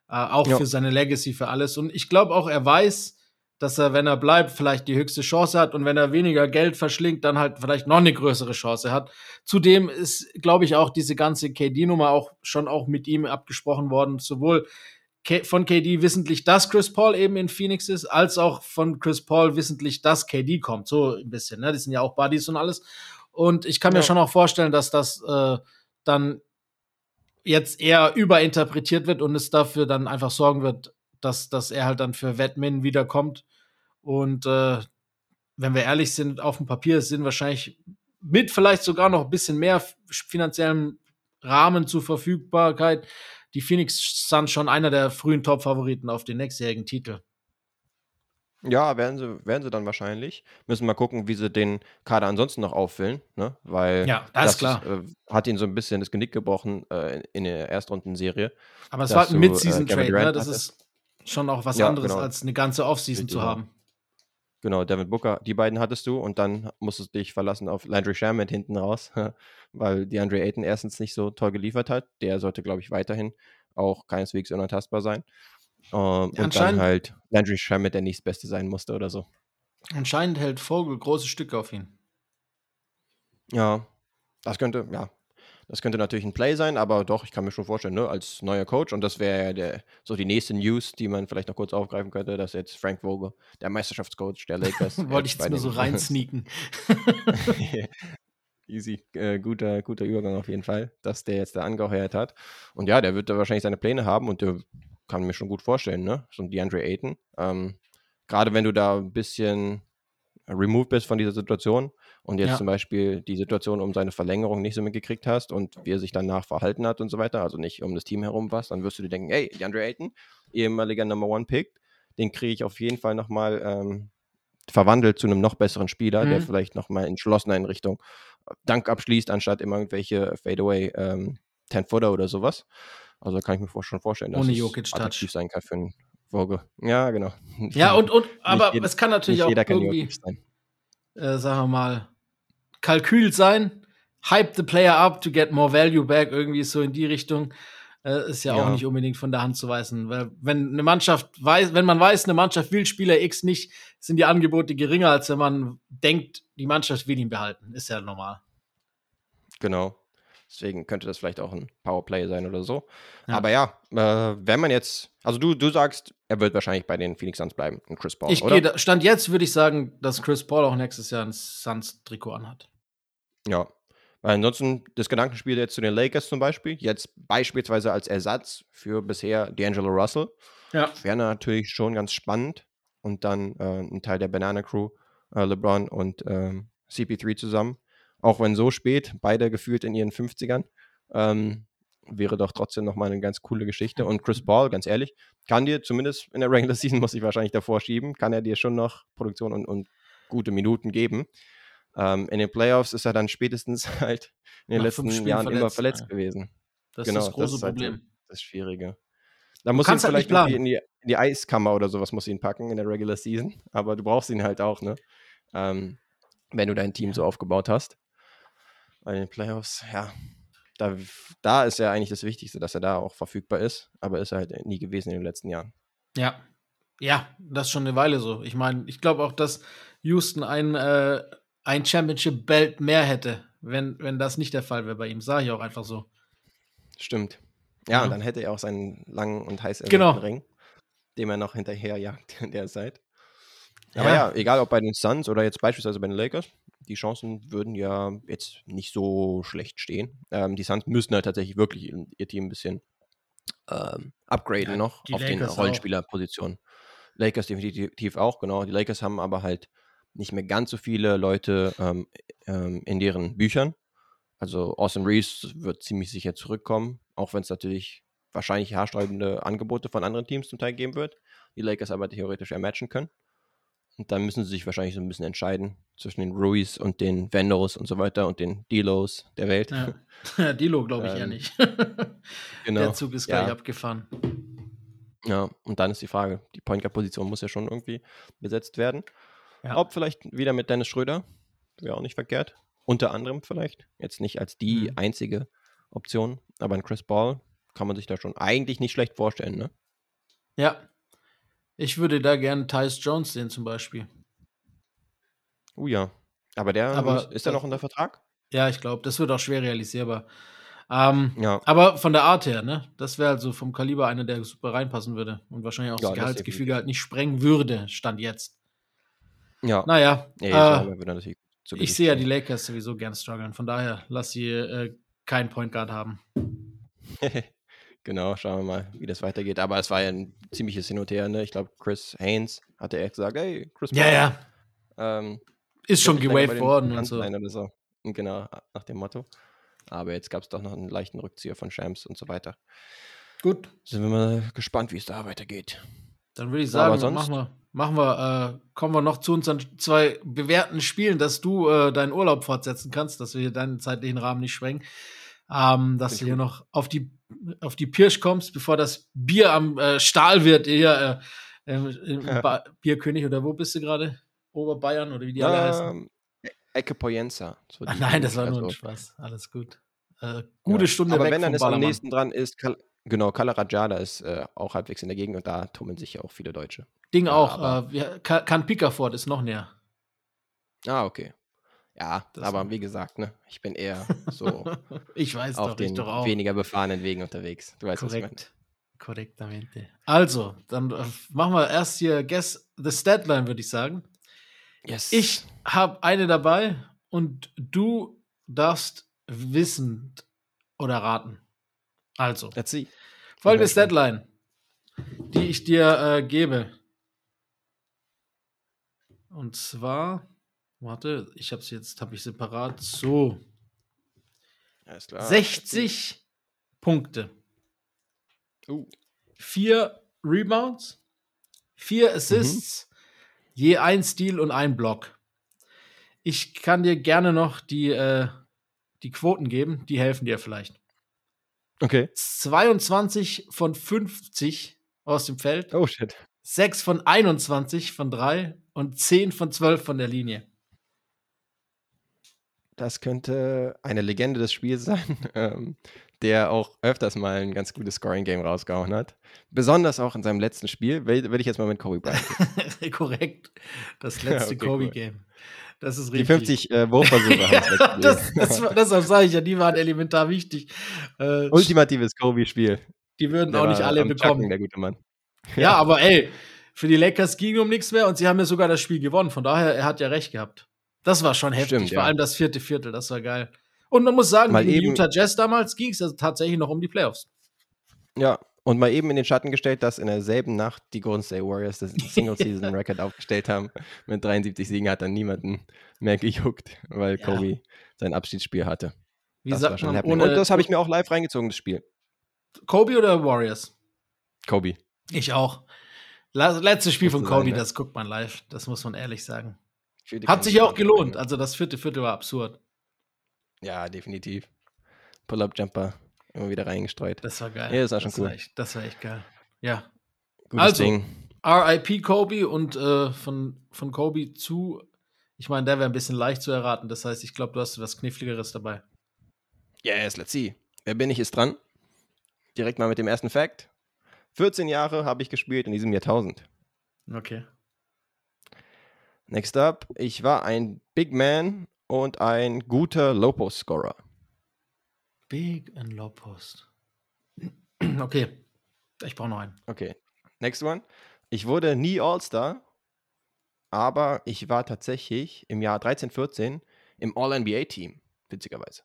Äh, auch Ja. für seine Legacy, für alles. Und ich glaube auch, er weiß, dass er, wenn er bleibt, vielleicht die höchste Chance hat und wenn er weniger Geld verschlingt, dann halt vielleicht noch eine größere Chance hat. Zudem ist, glaube ich, auch diese ganze KD-Nummer auch schon auch mit ihm abgesprochen worden, sowohl von KD wissentlich, dass Chris Paul eben in Phoenix ist, als auch von Chris Paul wissentlich, dass KD kommt. So ein bisschen, ne? Die sind ja auch Buddies und alles. Und ich kann mir Ja. schon auch vorstellen, dass das äh, dann jetzt eher überinterpretiert wird und es dafür dann einfach sorgen wird, dass, dass er halt dann für Wettmin wiederkommt. Und äh, wenn wir ehrlich sind, auf dem Papier sind wahrscheinlich mit vielleicht sogar noch ein bisschen mehr finanziellem Rahmen zur Verfügbarkeit die Phoenix Suns schon einer der frühen Top-Favoriten auf den nächstjährigen Titel. Ja, werden sie, werden sie dann wahrscheinlich. Müssen mal gucken, wie sie den Kader ansonsten noch auffüllen, ne? Weil ja, das, ist klar. Äh, hat ihn so ein bisschen das Genick gebrochen äh, in der Erstrundenserie. Aber es war ein Mid-Season-Trade, äh, ne? Das ist schon auch was ja, anderes, genau. als eine ganze Offseason zu haben. Genau, Devin Booker, die beiden hattest du und dann musstest du dich verlassen auf Landry Sherman hinten raus, [LAUGHS] weil die Andre Ayton erstens nicht so toll geliefert hat. Der sollte, glaube ich, weiterhin auch keineswegs unantastbar sein. Um, und dann halt Landry Sherman der nächstbeste sein musste oder so. Anscheinend hält Vogel große Stücke auf ihn. Ja, das könnte, ja, das könnte natürlich ein Play sein, aber doch, ich kann mir schon vorstellen, ne, als neuer Coach, und das wäre ja so die nächste News, die man vielleicht noch kurz aufgreifen könnte, dass jetzt Frank Vogel, der Meisterschaftscoach der Lakers. [LAUGHS] Wollte ich jetzt nur so reinsneaken. [LAUGHS] Easy, äh, guter, guter Übergang auf jeden Fall, dass der jetzt da angeheuert hat. Und ja, der wird da wahrscheinlich seine Pläne haben und der kann mir schon gut vorstellen, ne? So ein DeAndre Ayton. Ähm, Gerade wenn du da ein bisschen removed bist von dieser Situation und jetzt ja. zum Beispiel die Situation um seine Verlängerung nicht so mitgekriegt hast und wie er sich danach verhalten hat und so weiter, also nicht um das Team herum was, dann wirst du dir denken, hey, DeAndre Ayton, ehemaliger Number One Pick, den kriege ich auf jeden Fall nochmal ähm, verwandelt zu einem noch besseren Spieler, mhm. der vielleicht nochmal entschlossener in Richtung Dank abschließt, anstatt immer irgendwelche Fadeaway ähm, 10-Footer oder sowas. Also kann ich mir schon vorstellen, dass Ohne es attraktiv sein kann für einen Vogel. Ja, genau. Ja, [LAUGHS] und, und aber jeder, es kann natürlich auch irgendwie, äh, sagen wir mal, Kalkül sein. Hype the player up to get more value back, irgendwie so in die Richtung. Äh, ist ja, ja, auch nicht unbedingt von der Hand zu weisen. Weil wenn eine Mannschaft weiß, wenn man weiß, eine Mannschaft will Spieler X nicht, sind die Angebote geringer, als wenn man denkt, die Mannschaft will ihn behalten. Ist ja normal. Genau. Deswegen könnte das vielleicht auch ein Powerplay sein oder so. Ja. Aber ja, äh, wenn man jetzt, also du, du sagst, er wird wahrscheinlich bei den Phoenix Suns bleiben, ein Chris Paul, ich oder? Gehe, Stand jetzt würde ich sagen, dass Chris Paul auch nächstes Jahr ein Suns-Trikot anhat. Ja, weil ansonsten das Gedankenspiel jetzt zu den Lakers zum Beispiel, jetzt beispielsweise als Ersatz für bisher D'Angelo Russell, ja. wäre natürlich schon ganz spannend. Und dann äh, ein Teil der Banana Crew, äh, LeBron und ähm, CP3 zusammen auch wenn so spät, beide gefühlt in ihren 50ern, ähm, wäre doch trotzdem nochmal eine ganz coole Geschichte. Und Chris Paul, ganz ehrlich, kann dir zumindest in der Regular Season, muss ich wahrscheinlich davor schieben, kann er dir schon noch Produktion und, und gute Minuten geben. Ähm, in den Playoffs ist er dann spätestens [LAUGHS] halt in den Nach letzten Jahren verletzt, immer verletzt ja. gewesen. Das genau, ist das große das ist halt Problem. das Schwierige. Da muss ihn halt vielleicht in, die, in die Eiskammer oder sowas muss ihn packen in der Regular Season, aber du brauchst ihn halt auch, ne? Ähm, wenn du dein Team so aufgebaut hast bei den Playoffs, ja, da, da ist ja eigentlich das Wichtigste, dass er da auch verfügbar ist, aber ist er halt nie gewesen in den letzten Jahren. Ja, ja, das ist schon eine Weile so. Ich meine, ich glaube auch, dass Houston ein, äh, ein Championship-Belt mehr hätte, wenn, wenn das nicht der Fall wäre bei ihm. Sage ich auch einfach so. Stimmt. Ja, ja, und dann hätte er auch seinen langen und heiß genau. Ring, dem er noch hinterherjagt in der Zeit. Aber ja. ja, egal ob bei den Suns oder jetzt beispielsweise bei den Lakers, die Chancen würden ja jetzt nicht so schlecht stehen. Ähm, die Suns müssen halt tatsächlich wirklich ihr Team ein bisschen ähm, upgraden ja, noch auf den Rollenspielerpositionen. Lakers definitiv auch, genau. Die Lakers haben aber halt nicht mehr ganz so viele Leute ähm, ähm, in deren Büchern. Also Austin Reeves wird ziemlich sicher zurückkommen, auch wenn es natürlich wahrscheinlich haarsträubende Angebote von anderen Teams zum Teil geben wird. Die Lakers aber theoretisch eher matchen können. Und dann müssen sie sich wahrscheinlich so ein bisschen entscheiden zwischen den Ruiz und den Vendos und so weiter und den Delos der Welt. Ja, [LAUGHS] [LAUGHS] Dilo glaube ich ähm, ja nicht. [LAUGHS] genau. Der Zug ist gleich ja. abgefahren. Ja, und dann ist die Frage, die Point Guard Position muss ja schon irgendwie besetzt werden. Ja. Ob vielleicht wieder mit Dennis Schröder, wäre auch nicht verkehrt. Unter anderem vielleicht, jetzt nicht als die mhm. einzige Option, aber ein Chris Ball kann man sich da schon eigentlich nicht schlecht vorstellen, ne? Ja, ich würde da gerne Tyus Jones sehen zum Beispiel. Oh ja. Aber der aber ist er noch unter Vertrag? Ja, ich glaube, das wird auch schwer realisierbar. Ähm, ja. Aber von der Art her, ne? Das wäre also vom Kaliber einer, der super reinpassen würde und wahrscheinlich auch ja, das Gehaltsgefüge halt nicht sprengen würde, stand jetzt. Ja. Naja. Ja, äh, ich sehe ja die Lakers sowieso gern strugglen. Von daher lass sie äh, keinen Point Guard haben. [LAUGHS] Genau, schauen wir mal, wie das weitergeht. Aber es war ja ein ziemliches Hin und Her. Ne? Ich glaube, Chris Haynes hatte echt gesagt, hey, Chris. Ja, ja. Ähm, ist schon gewaved worden und so. So. Genau, nach dem Motto. Aber jetzt gab es doch noch einen leichten Rückzieher von Shams und so weiter. Gut. Sind wir mal gespannt, wie es da weitergeht. Dann würde ich sagen, sonst- machen wir, machen wir, äh, kommen wir noch zu unseren zwei bewährten Spielen, dass du äh, deinen Urlaub fortsetzen kannst, dass wir deinen zeitlichen Rahmen nicht sprengen. Ähm, dass du hier noch auf die, auf die Pirsch kommst, bevor das Bier am äh, Stahl wird, hier äh, äh, im Ja. Bierkönig oder wo bist du gerade? Oberbayern oder wie die alle heißen? Ähm, Ecke Poyenza. So Ach nein, das war nur ein Spaß. Alles gut. Äh, gute ja. Stunde Aber weg wenn dann ist am nächsten dran ist, Kal genau, Kalarajada ist äh, auch halbwegs in der Gegend und da tummeln sich ja auch viele Deutsche. Ding Ja, auch. Äh, wir- Ka- kann Pickerford ist noch näher. Ah, okay. Ja, Das- aber wie gesagt, ne, ich bin eher so [LAUGHS] ich weiß auf doch, den doch auch. weniger befahrenen Wegen unterwegs. Du weißt, was ich meine. Korrekt. Korrektamente. Also, dann äh, machen wir erst hier Guess the Statline, würde ich sagen. Yes. Ich habe eine dabei und du darfst wissend oder raten. Also, Let's see. folgende. Statline, die ich dir äh, gebe. Und zwar, warte, ich habe sie jetzt, habe ich separat. So, Alles klar. 60 Punkte. Uh, vier Rebounds, vier Assists, je ein Steal und ein Block. Ich kann dir gerne noch die, äh, die Quoten geben, die helfen dir vielleicht. okay. 22 von 50 aus dem Feld, Oh shit. 6 von 21 von 3 und 10 von 12 von der Linie. Das könnte eine Legende des Spiels sein, [LAUGHS] ähm, der auch öfters mal ein ganz gutes Scoring-Game rausgehauen hat. Besonders auch in seinem letzten Spiel, will- ich jetzt mal mit Kobe Bryant. [LAUGHS] Korrekt. Das [LAUGHS] letzte Okay, cool. Kobe-Game. Das ist Die richtig. 50 äh, Wurfversuche ja, das, das, deshalb sage ich ja, die waren elementar wichtig. Äh, Ultimatives Kobe-Spiel. die würden Der auch nicht alle bekommen. Chucken, der gute Mann. Ja, aber ey, für die Lakers ging um nichts mehr und sie haben ja sogar das Spiel gewonnen. Von daher, er hat ja recht gehabt. Das war schon heftig. Stimmt, Vor ja. allem das vierte Viertel, das war geil. Und man muss sagen, Mal gegen Utah Jazz damals ging es ja tatsächlich noch um die Playoffs. Ja, und mal eben in den Schatten gestellt, dass in derselben Nacht die Golden State Warriors das [LAUGHS] Single-Season-Record aufgestellt haben. Mit 73 Siegen hat dann niemanden mehr gejuckt, weil Ja. Kobe sein Abschiedsspiel hatte. Wie das war sagt schon man, ohne Und das habe ich mir auch live reingezogen, das Spiel. Kobe oder Warriors? Kobe. Ich auch. Letztes Spiel Muss von Kobe, sein, ne? das guckt man live. Das muss man ehrlich sagen. Hat sich auch gelohnt. Also das vierte Viertel war absurd. Ja, definitiv. Pull-Up-Jumper immer wieder reingestreut. Das war geil. Ja, das war schon War cool. echt, das war echt geil. Ja. Gutes also, Ding. RIP Kobe und äh, von, von Kobe zu, ich meine, der wäre ein bisschen leicht zu erraten. Das heißt, ich glaube, du hast was Kniffligeres dabei. Yes, let's see. Wer bin ich, ist dran. Direkt mal mit dem ersten Fact. 14 Jahre habe ich gespielt in diesem Jahrtausend. Okay. Next up, ich war ein Big Man und ein guter Low-Post-Scorer. Big and Low Post. [CLEARS THROAT] Okay. Ich brauche noch einen. Okay. Next one. Ich wurde nie All-Star, aber ich war tatsächlich im Jahr 13, 14 im All-NBA-Team, witzigerweise.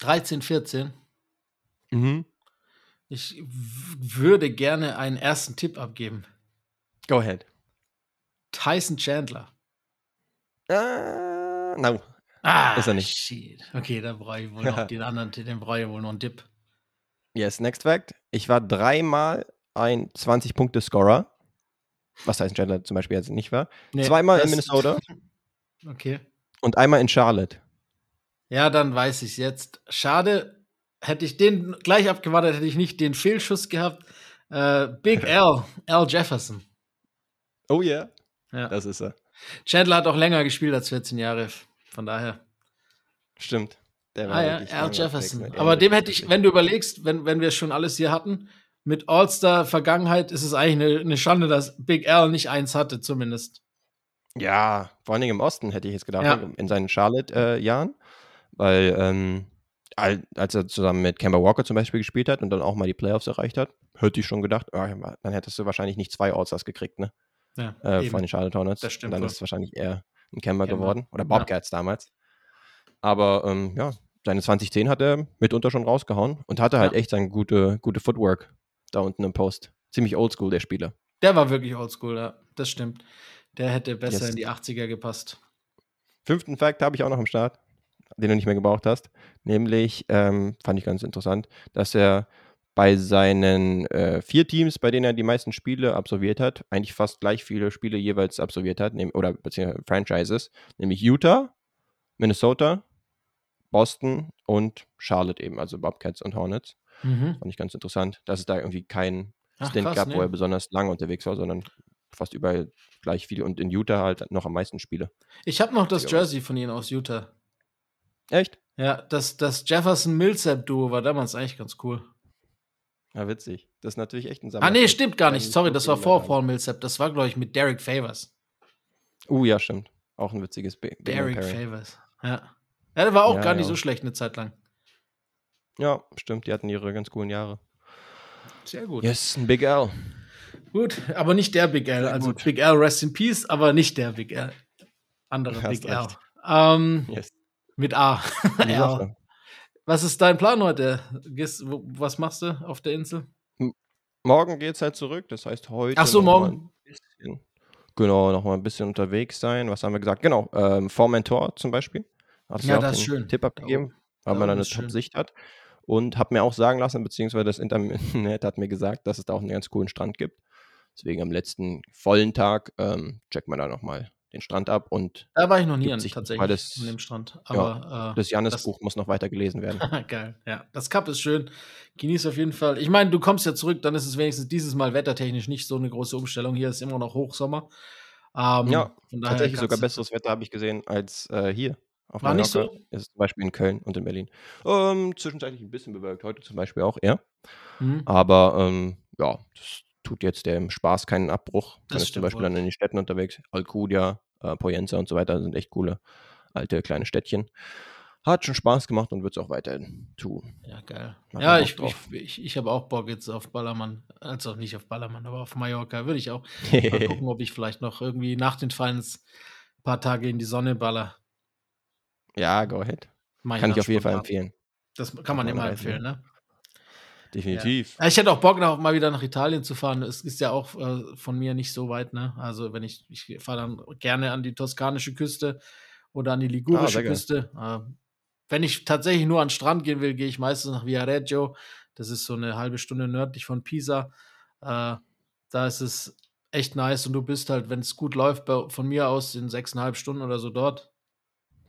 13, 14. Mhm. Ich würde gerne einen ersten Tipp abgeben. Go ahead. Tyson Chandler. Uh, no. Ah, Ist er nicht. Shit. Okay, dann brauche ich wohl [LAUGHS] noch den anderen, den brauche ich wohl noch einen Tipp. Yes, next fact. Ich war dreimal ein 20-Punkte-Scorer. Was Tyson Chandler zum Beispiel jetzt nicht war. Nee, Zweimal in Minnesota [LAUGHS] Okay. und einmal in Charlotte. Ja, dann weiß ich jetzt. Schade, hätte ich den gleich abgewartet, hätte ich nicht den Fehlschuss gehabt. Äh, Big [LAUGHS] L, L Jefferson. Oh yeah. Ja. Das ist er. Chandler hat auch länger gespielt als 14 Jahre. Von daher. Stimmt. Der Ah ja, Al Jefferson. unterwegs mit Aber dem hätte ich, 40. wenn du überlegst, wenn, wenn wir schon alles hier hatten, mit All-Star-Vergangenheit ist es eigentlich eine, eine Schande, dass Big L nicht eins hatte, zumindest. Ja, vor allen Dingen im Osten hätte ich jetzt gedacht, Ja. in seinen Charlotte-Jahren. weil, ähm, al- als er zusammen mit Kemba Walker zum Beispiel gespielt hat und dann auch mal die Playoffs erreicht hat, hätte ich schon gedacht, ah, dann hättest du wahrscheinlich nicht zwei All-Stars gekriegt, ne? Ja, Äh, von den Charlotte Hornets. Das stimmt Und dann wohl. ist es wahrscheinlich eher ein Kemba. geworden. Oder Ja. Bobcats damals. Aber ähm, ja, seine 2010 hat er mitunter schon rausgehauen und hatte halt Ja. echt seine gute, gute Footwork da unten im Post. Ziemlich oldschool, der Spieler. Der war wirklich oldschool, ja. Das stimmt. Der hätte besser Yes. in die 80er gepasst. Fünften Fact habe ich auch noch am Start. den du nicht mehr gebraucht hast. Nämlich, ähm, fand ich ganz interessant, dass er bei seinen äh, vier Teams, bei denen er die meisten Spiele absolviert hat, eigentlich fast gleich viele Spiele jeweils absolviert hat, nehm, oder beziehungsweise Franchises, nämlich Utah, Minnesota, Boston und Charlotte eben, also Bobcats und Hornets. Mhm. Fand ich ganz interessant, dass es da irgendwie keinen Stint krass, gab, ne? wo er besonders lange unterwegs war, sondern fast überall gleich viele und in Utah halt noch am meisten Spiele. Ich habe noch das. Jersey von ihnen aus Utah. Echt? Ja, das, das Jefferson-Millsap-Duo war damals eigentlich ganz cool. Ja, witzig. Das ist natürlich echt ein Ah, nee, stimmt gar nicht. Sorry, das war vor. Paul Millsap. Das war, glaube ich, mit Derek Favors. Uh, ja, stimmt. Auch ein witziges Man Derek. Favors. Ja. Ja, der war auch Ja, gar nicht ja. so schlecht eine Zeit lang. Ja, stimmt. Die hatten ihre ganz coolen Jahre. Sehr gut. Yes, ein Big L. Gut, aber nicht der Big L. Also. Big L, rest in peace, aber nicht der Big L. Andere Big L. recht. Ähm, Yes. mit A. L. [LAUGHS] Was ist dein Plan heute? Gehst, wo, was machst du auf der Insel? Morgen geht's halt zurück. Das heißt, heute. Ach so, morgen. bisschen- Genau, noch mal ein bisschen unterwegs sein. Was haben wir gesagt? Genau, ähm, Formentor zum Beispiel. Hattest Ja, das ist schön. Tipp abgegeben, weil man da oben eine. Top-Sicht hat. Und habe mir auch sagen lassen, beziehungsweise das Internet [LAUGHS] hat mir gesagt, dass es da auch einen ganz coolen Strand gibt. Deswegen am letzten vollen Tag ähm, checkt man da nochmal den Strand ab und Da war ich noch nie an, sich tatsächlich das- an dem Strand. Aber das äh, Jannis-Buch muss noch weiter gelesen werden. [LAUGHS] Geil, ja. Das Cup ist schön. Genieß auf jeden Fall. Ich meine, du kommst ja zurück, dann ist es wenigstens dieses Mal wettertechnisch nicht so eine große Umstellung. Hier ist immer noch Hochsommer. Ähm, Ja, Tatsächlich sogar besseres Wetter habe ich gesehen als äh, hier. Auf War nicht Mallorca. Ist zum Beispiel in Köln und in Berlin. Ähm, zwischenzeitlich ein bisschen bewölkt, heute zum Beispiel auch eher. Mhm. Aber ähm, ja, das tut jetzt dem Spaß keinen Abbruch. Man Das ist zum Beispiel wohl. dann in den Städten unterwegs. Alcudia, äh, Poyenza und so weiter sind echt coole alte kleine Städtchen. Hat schon Spaß gemacht und wird es auch weiterhin tun. Ja, geil. Hat ja, ich, ich, ich, ich habe auch Bock jetzt auf Ballermann. Also nicht auf Ballermann, aber auf Mallorca würde ich auch mal [LAUGHS] gucken, ob ich vielleicht noch irgendwie nach den Finals ein paar Tage in die Sonne baller. ja, go ahead. Kann ich auf jeden Fall empfehlen. Das kann man immer empfehlen, ne? Definitiv. Ja, ich hätte auch Bock, noch mal wieder nach Italien zu fahren. Es ist ja auch äh, von mir nicht so weit, ne? Also, wenn ich, ich fahre dann gerne an die toskanische Küste oder an die Ah, ligurische geil. Küste. Äh, wenn ich tatsächlich nur an den Strand gehen will, gehe ich meistens nach Viareggio. Das ist so eine halbe Stunde nördlich von Pisa. Äh, da ist es echt nice und du bist halt, wenn es gut läuft, bei, von mir aus in sechseinhalb Stunden oder so dort.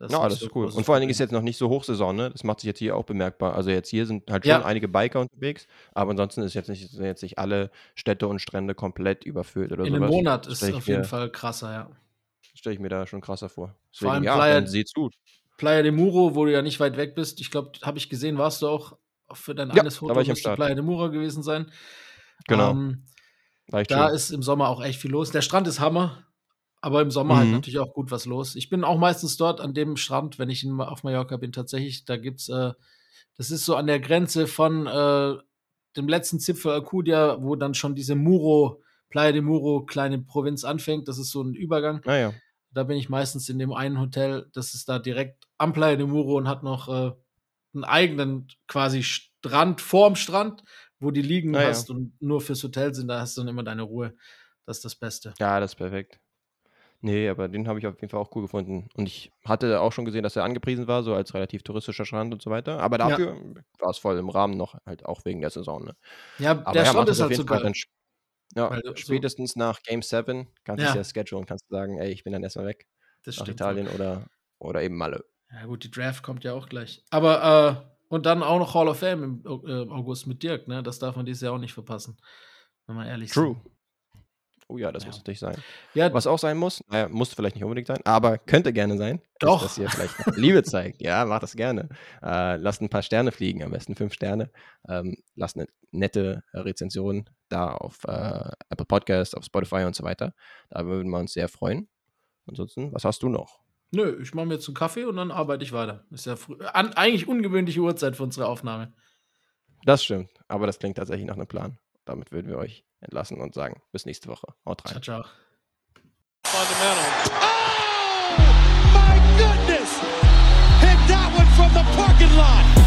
Das Ja, das so ist cool. Und vor allen Dingen ist jetzt noch nicht so Hochsaison, ne? Das macht sich jetzt hier auch bemerkbar. Also jetzt hier sind halt schon Ja. einige Biker unterwegs, aber ansonsten ist jetzt nicht, sind jetzt nicht alle Städte und Strände komplett überfüllt oder In einem sowas. Monat ist ich auf mir- jeden Fall krasser, ja. Stelle ich mir da schon krasser vor. Vor allem ja, Playa- dann seht's gut. Playa de Muro, wo du ja nicht weit weg bist. Ich glaube, habe ich gesehen, warst du auch für dein Ja, eines da Foto war ich am müsste. Playa de Muro gewesen sein. Genau. Ähm, da ist im Sommer auch echt viel los. Der Strand ist Hammer, aber im Sommer halt Mhm. natürlich auch gut was los. Ich bin auch meistens dort an dem Strand, wenn ich in, auf Mallorca bin, tatsächlich. Da gibt's, äh, das ist so an der Grenze von äh, dem letzten Zipfel Alcudia, wo dann schon diese Muro, Playa de Muro, kleine Provinz anfängt. Das ist so ein Übergang. Naja. Da bin ich meistens in dem einen Hotel, das ist da direkt am Playa de Muro und hat noch äh, einen eigenen quasi Strand vorm Strand, wo die Liegen Ah, ja. hast und nur fürs Hotel sind, da hast du dann immer deine Ruhe. Das ist das Beste. Ja, das ist perfekt. Nee, aber den habe ich auf jeden Fall auch cool gefunden. Und ich hatte auch schon gesehen, dass er angepriesen war, so als relativ touristischer Strand und so weiter. Aber Ja. dafür war es voll im Rahmen noch, halt auch wegen der Saison. Ne? Ja, Aber der ja, Strand ist halt geil. dann Ja, Weil du so- spätestens nach Game 7 kannst du Ja. es ja schedulen, kannst du sagen, ey, ich bin dann erstmal weg Das nach Italien oder, oder eben Malle. Ja, gut, die Draft kommt ja auch gleich. Aber, äh, und dann auch noch Hall of Fame im äh, August mit Dirk, ne? Das darf man dieses Jahr auch nicht verpassen. Wenn man ehrlich True. sind. Oh ja, das Ja. muss natürlich sein. Ja, Was auch sein muss, naja, muss vielleicht nicht unbedingt sein, aber könnte gerne sein, Doch. ist, dass ihr vielleicht Liebe zeigt. Ja, macht das gerne. Äh, lasst ein paar Sterne fliegen, am besten fünf Sterne. Ähm, lasst eine nette Rezension da auf äh, Apple Podcast, auf Spotify und so weiter. Da würden wir uns sehr freuen. Ansonsten, was hast du noch? nö, ich mache mir jetzt einen Kaffee und dann arbeite ich weiter. Ist ja früh, an, eigentlich ungewöhnliche Uhrzeit für unsere Aufnahme. Das stimmt, aber das klingt tatsächlich nach einem Plan. Damit würden wir euch entlassen und sagen, bis nächste Woche. Haut rein. Ciao, ciao. Fundamental. Oh, my goodness! Hit that one from the parking lot.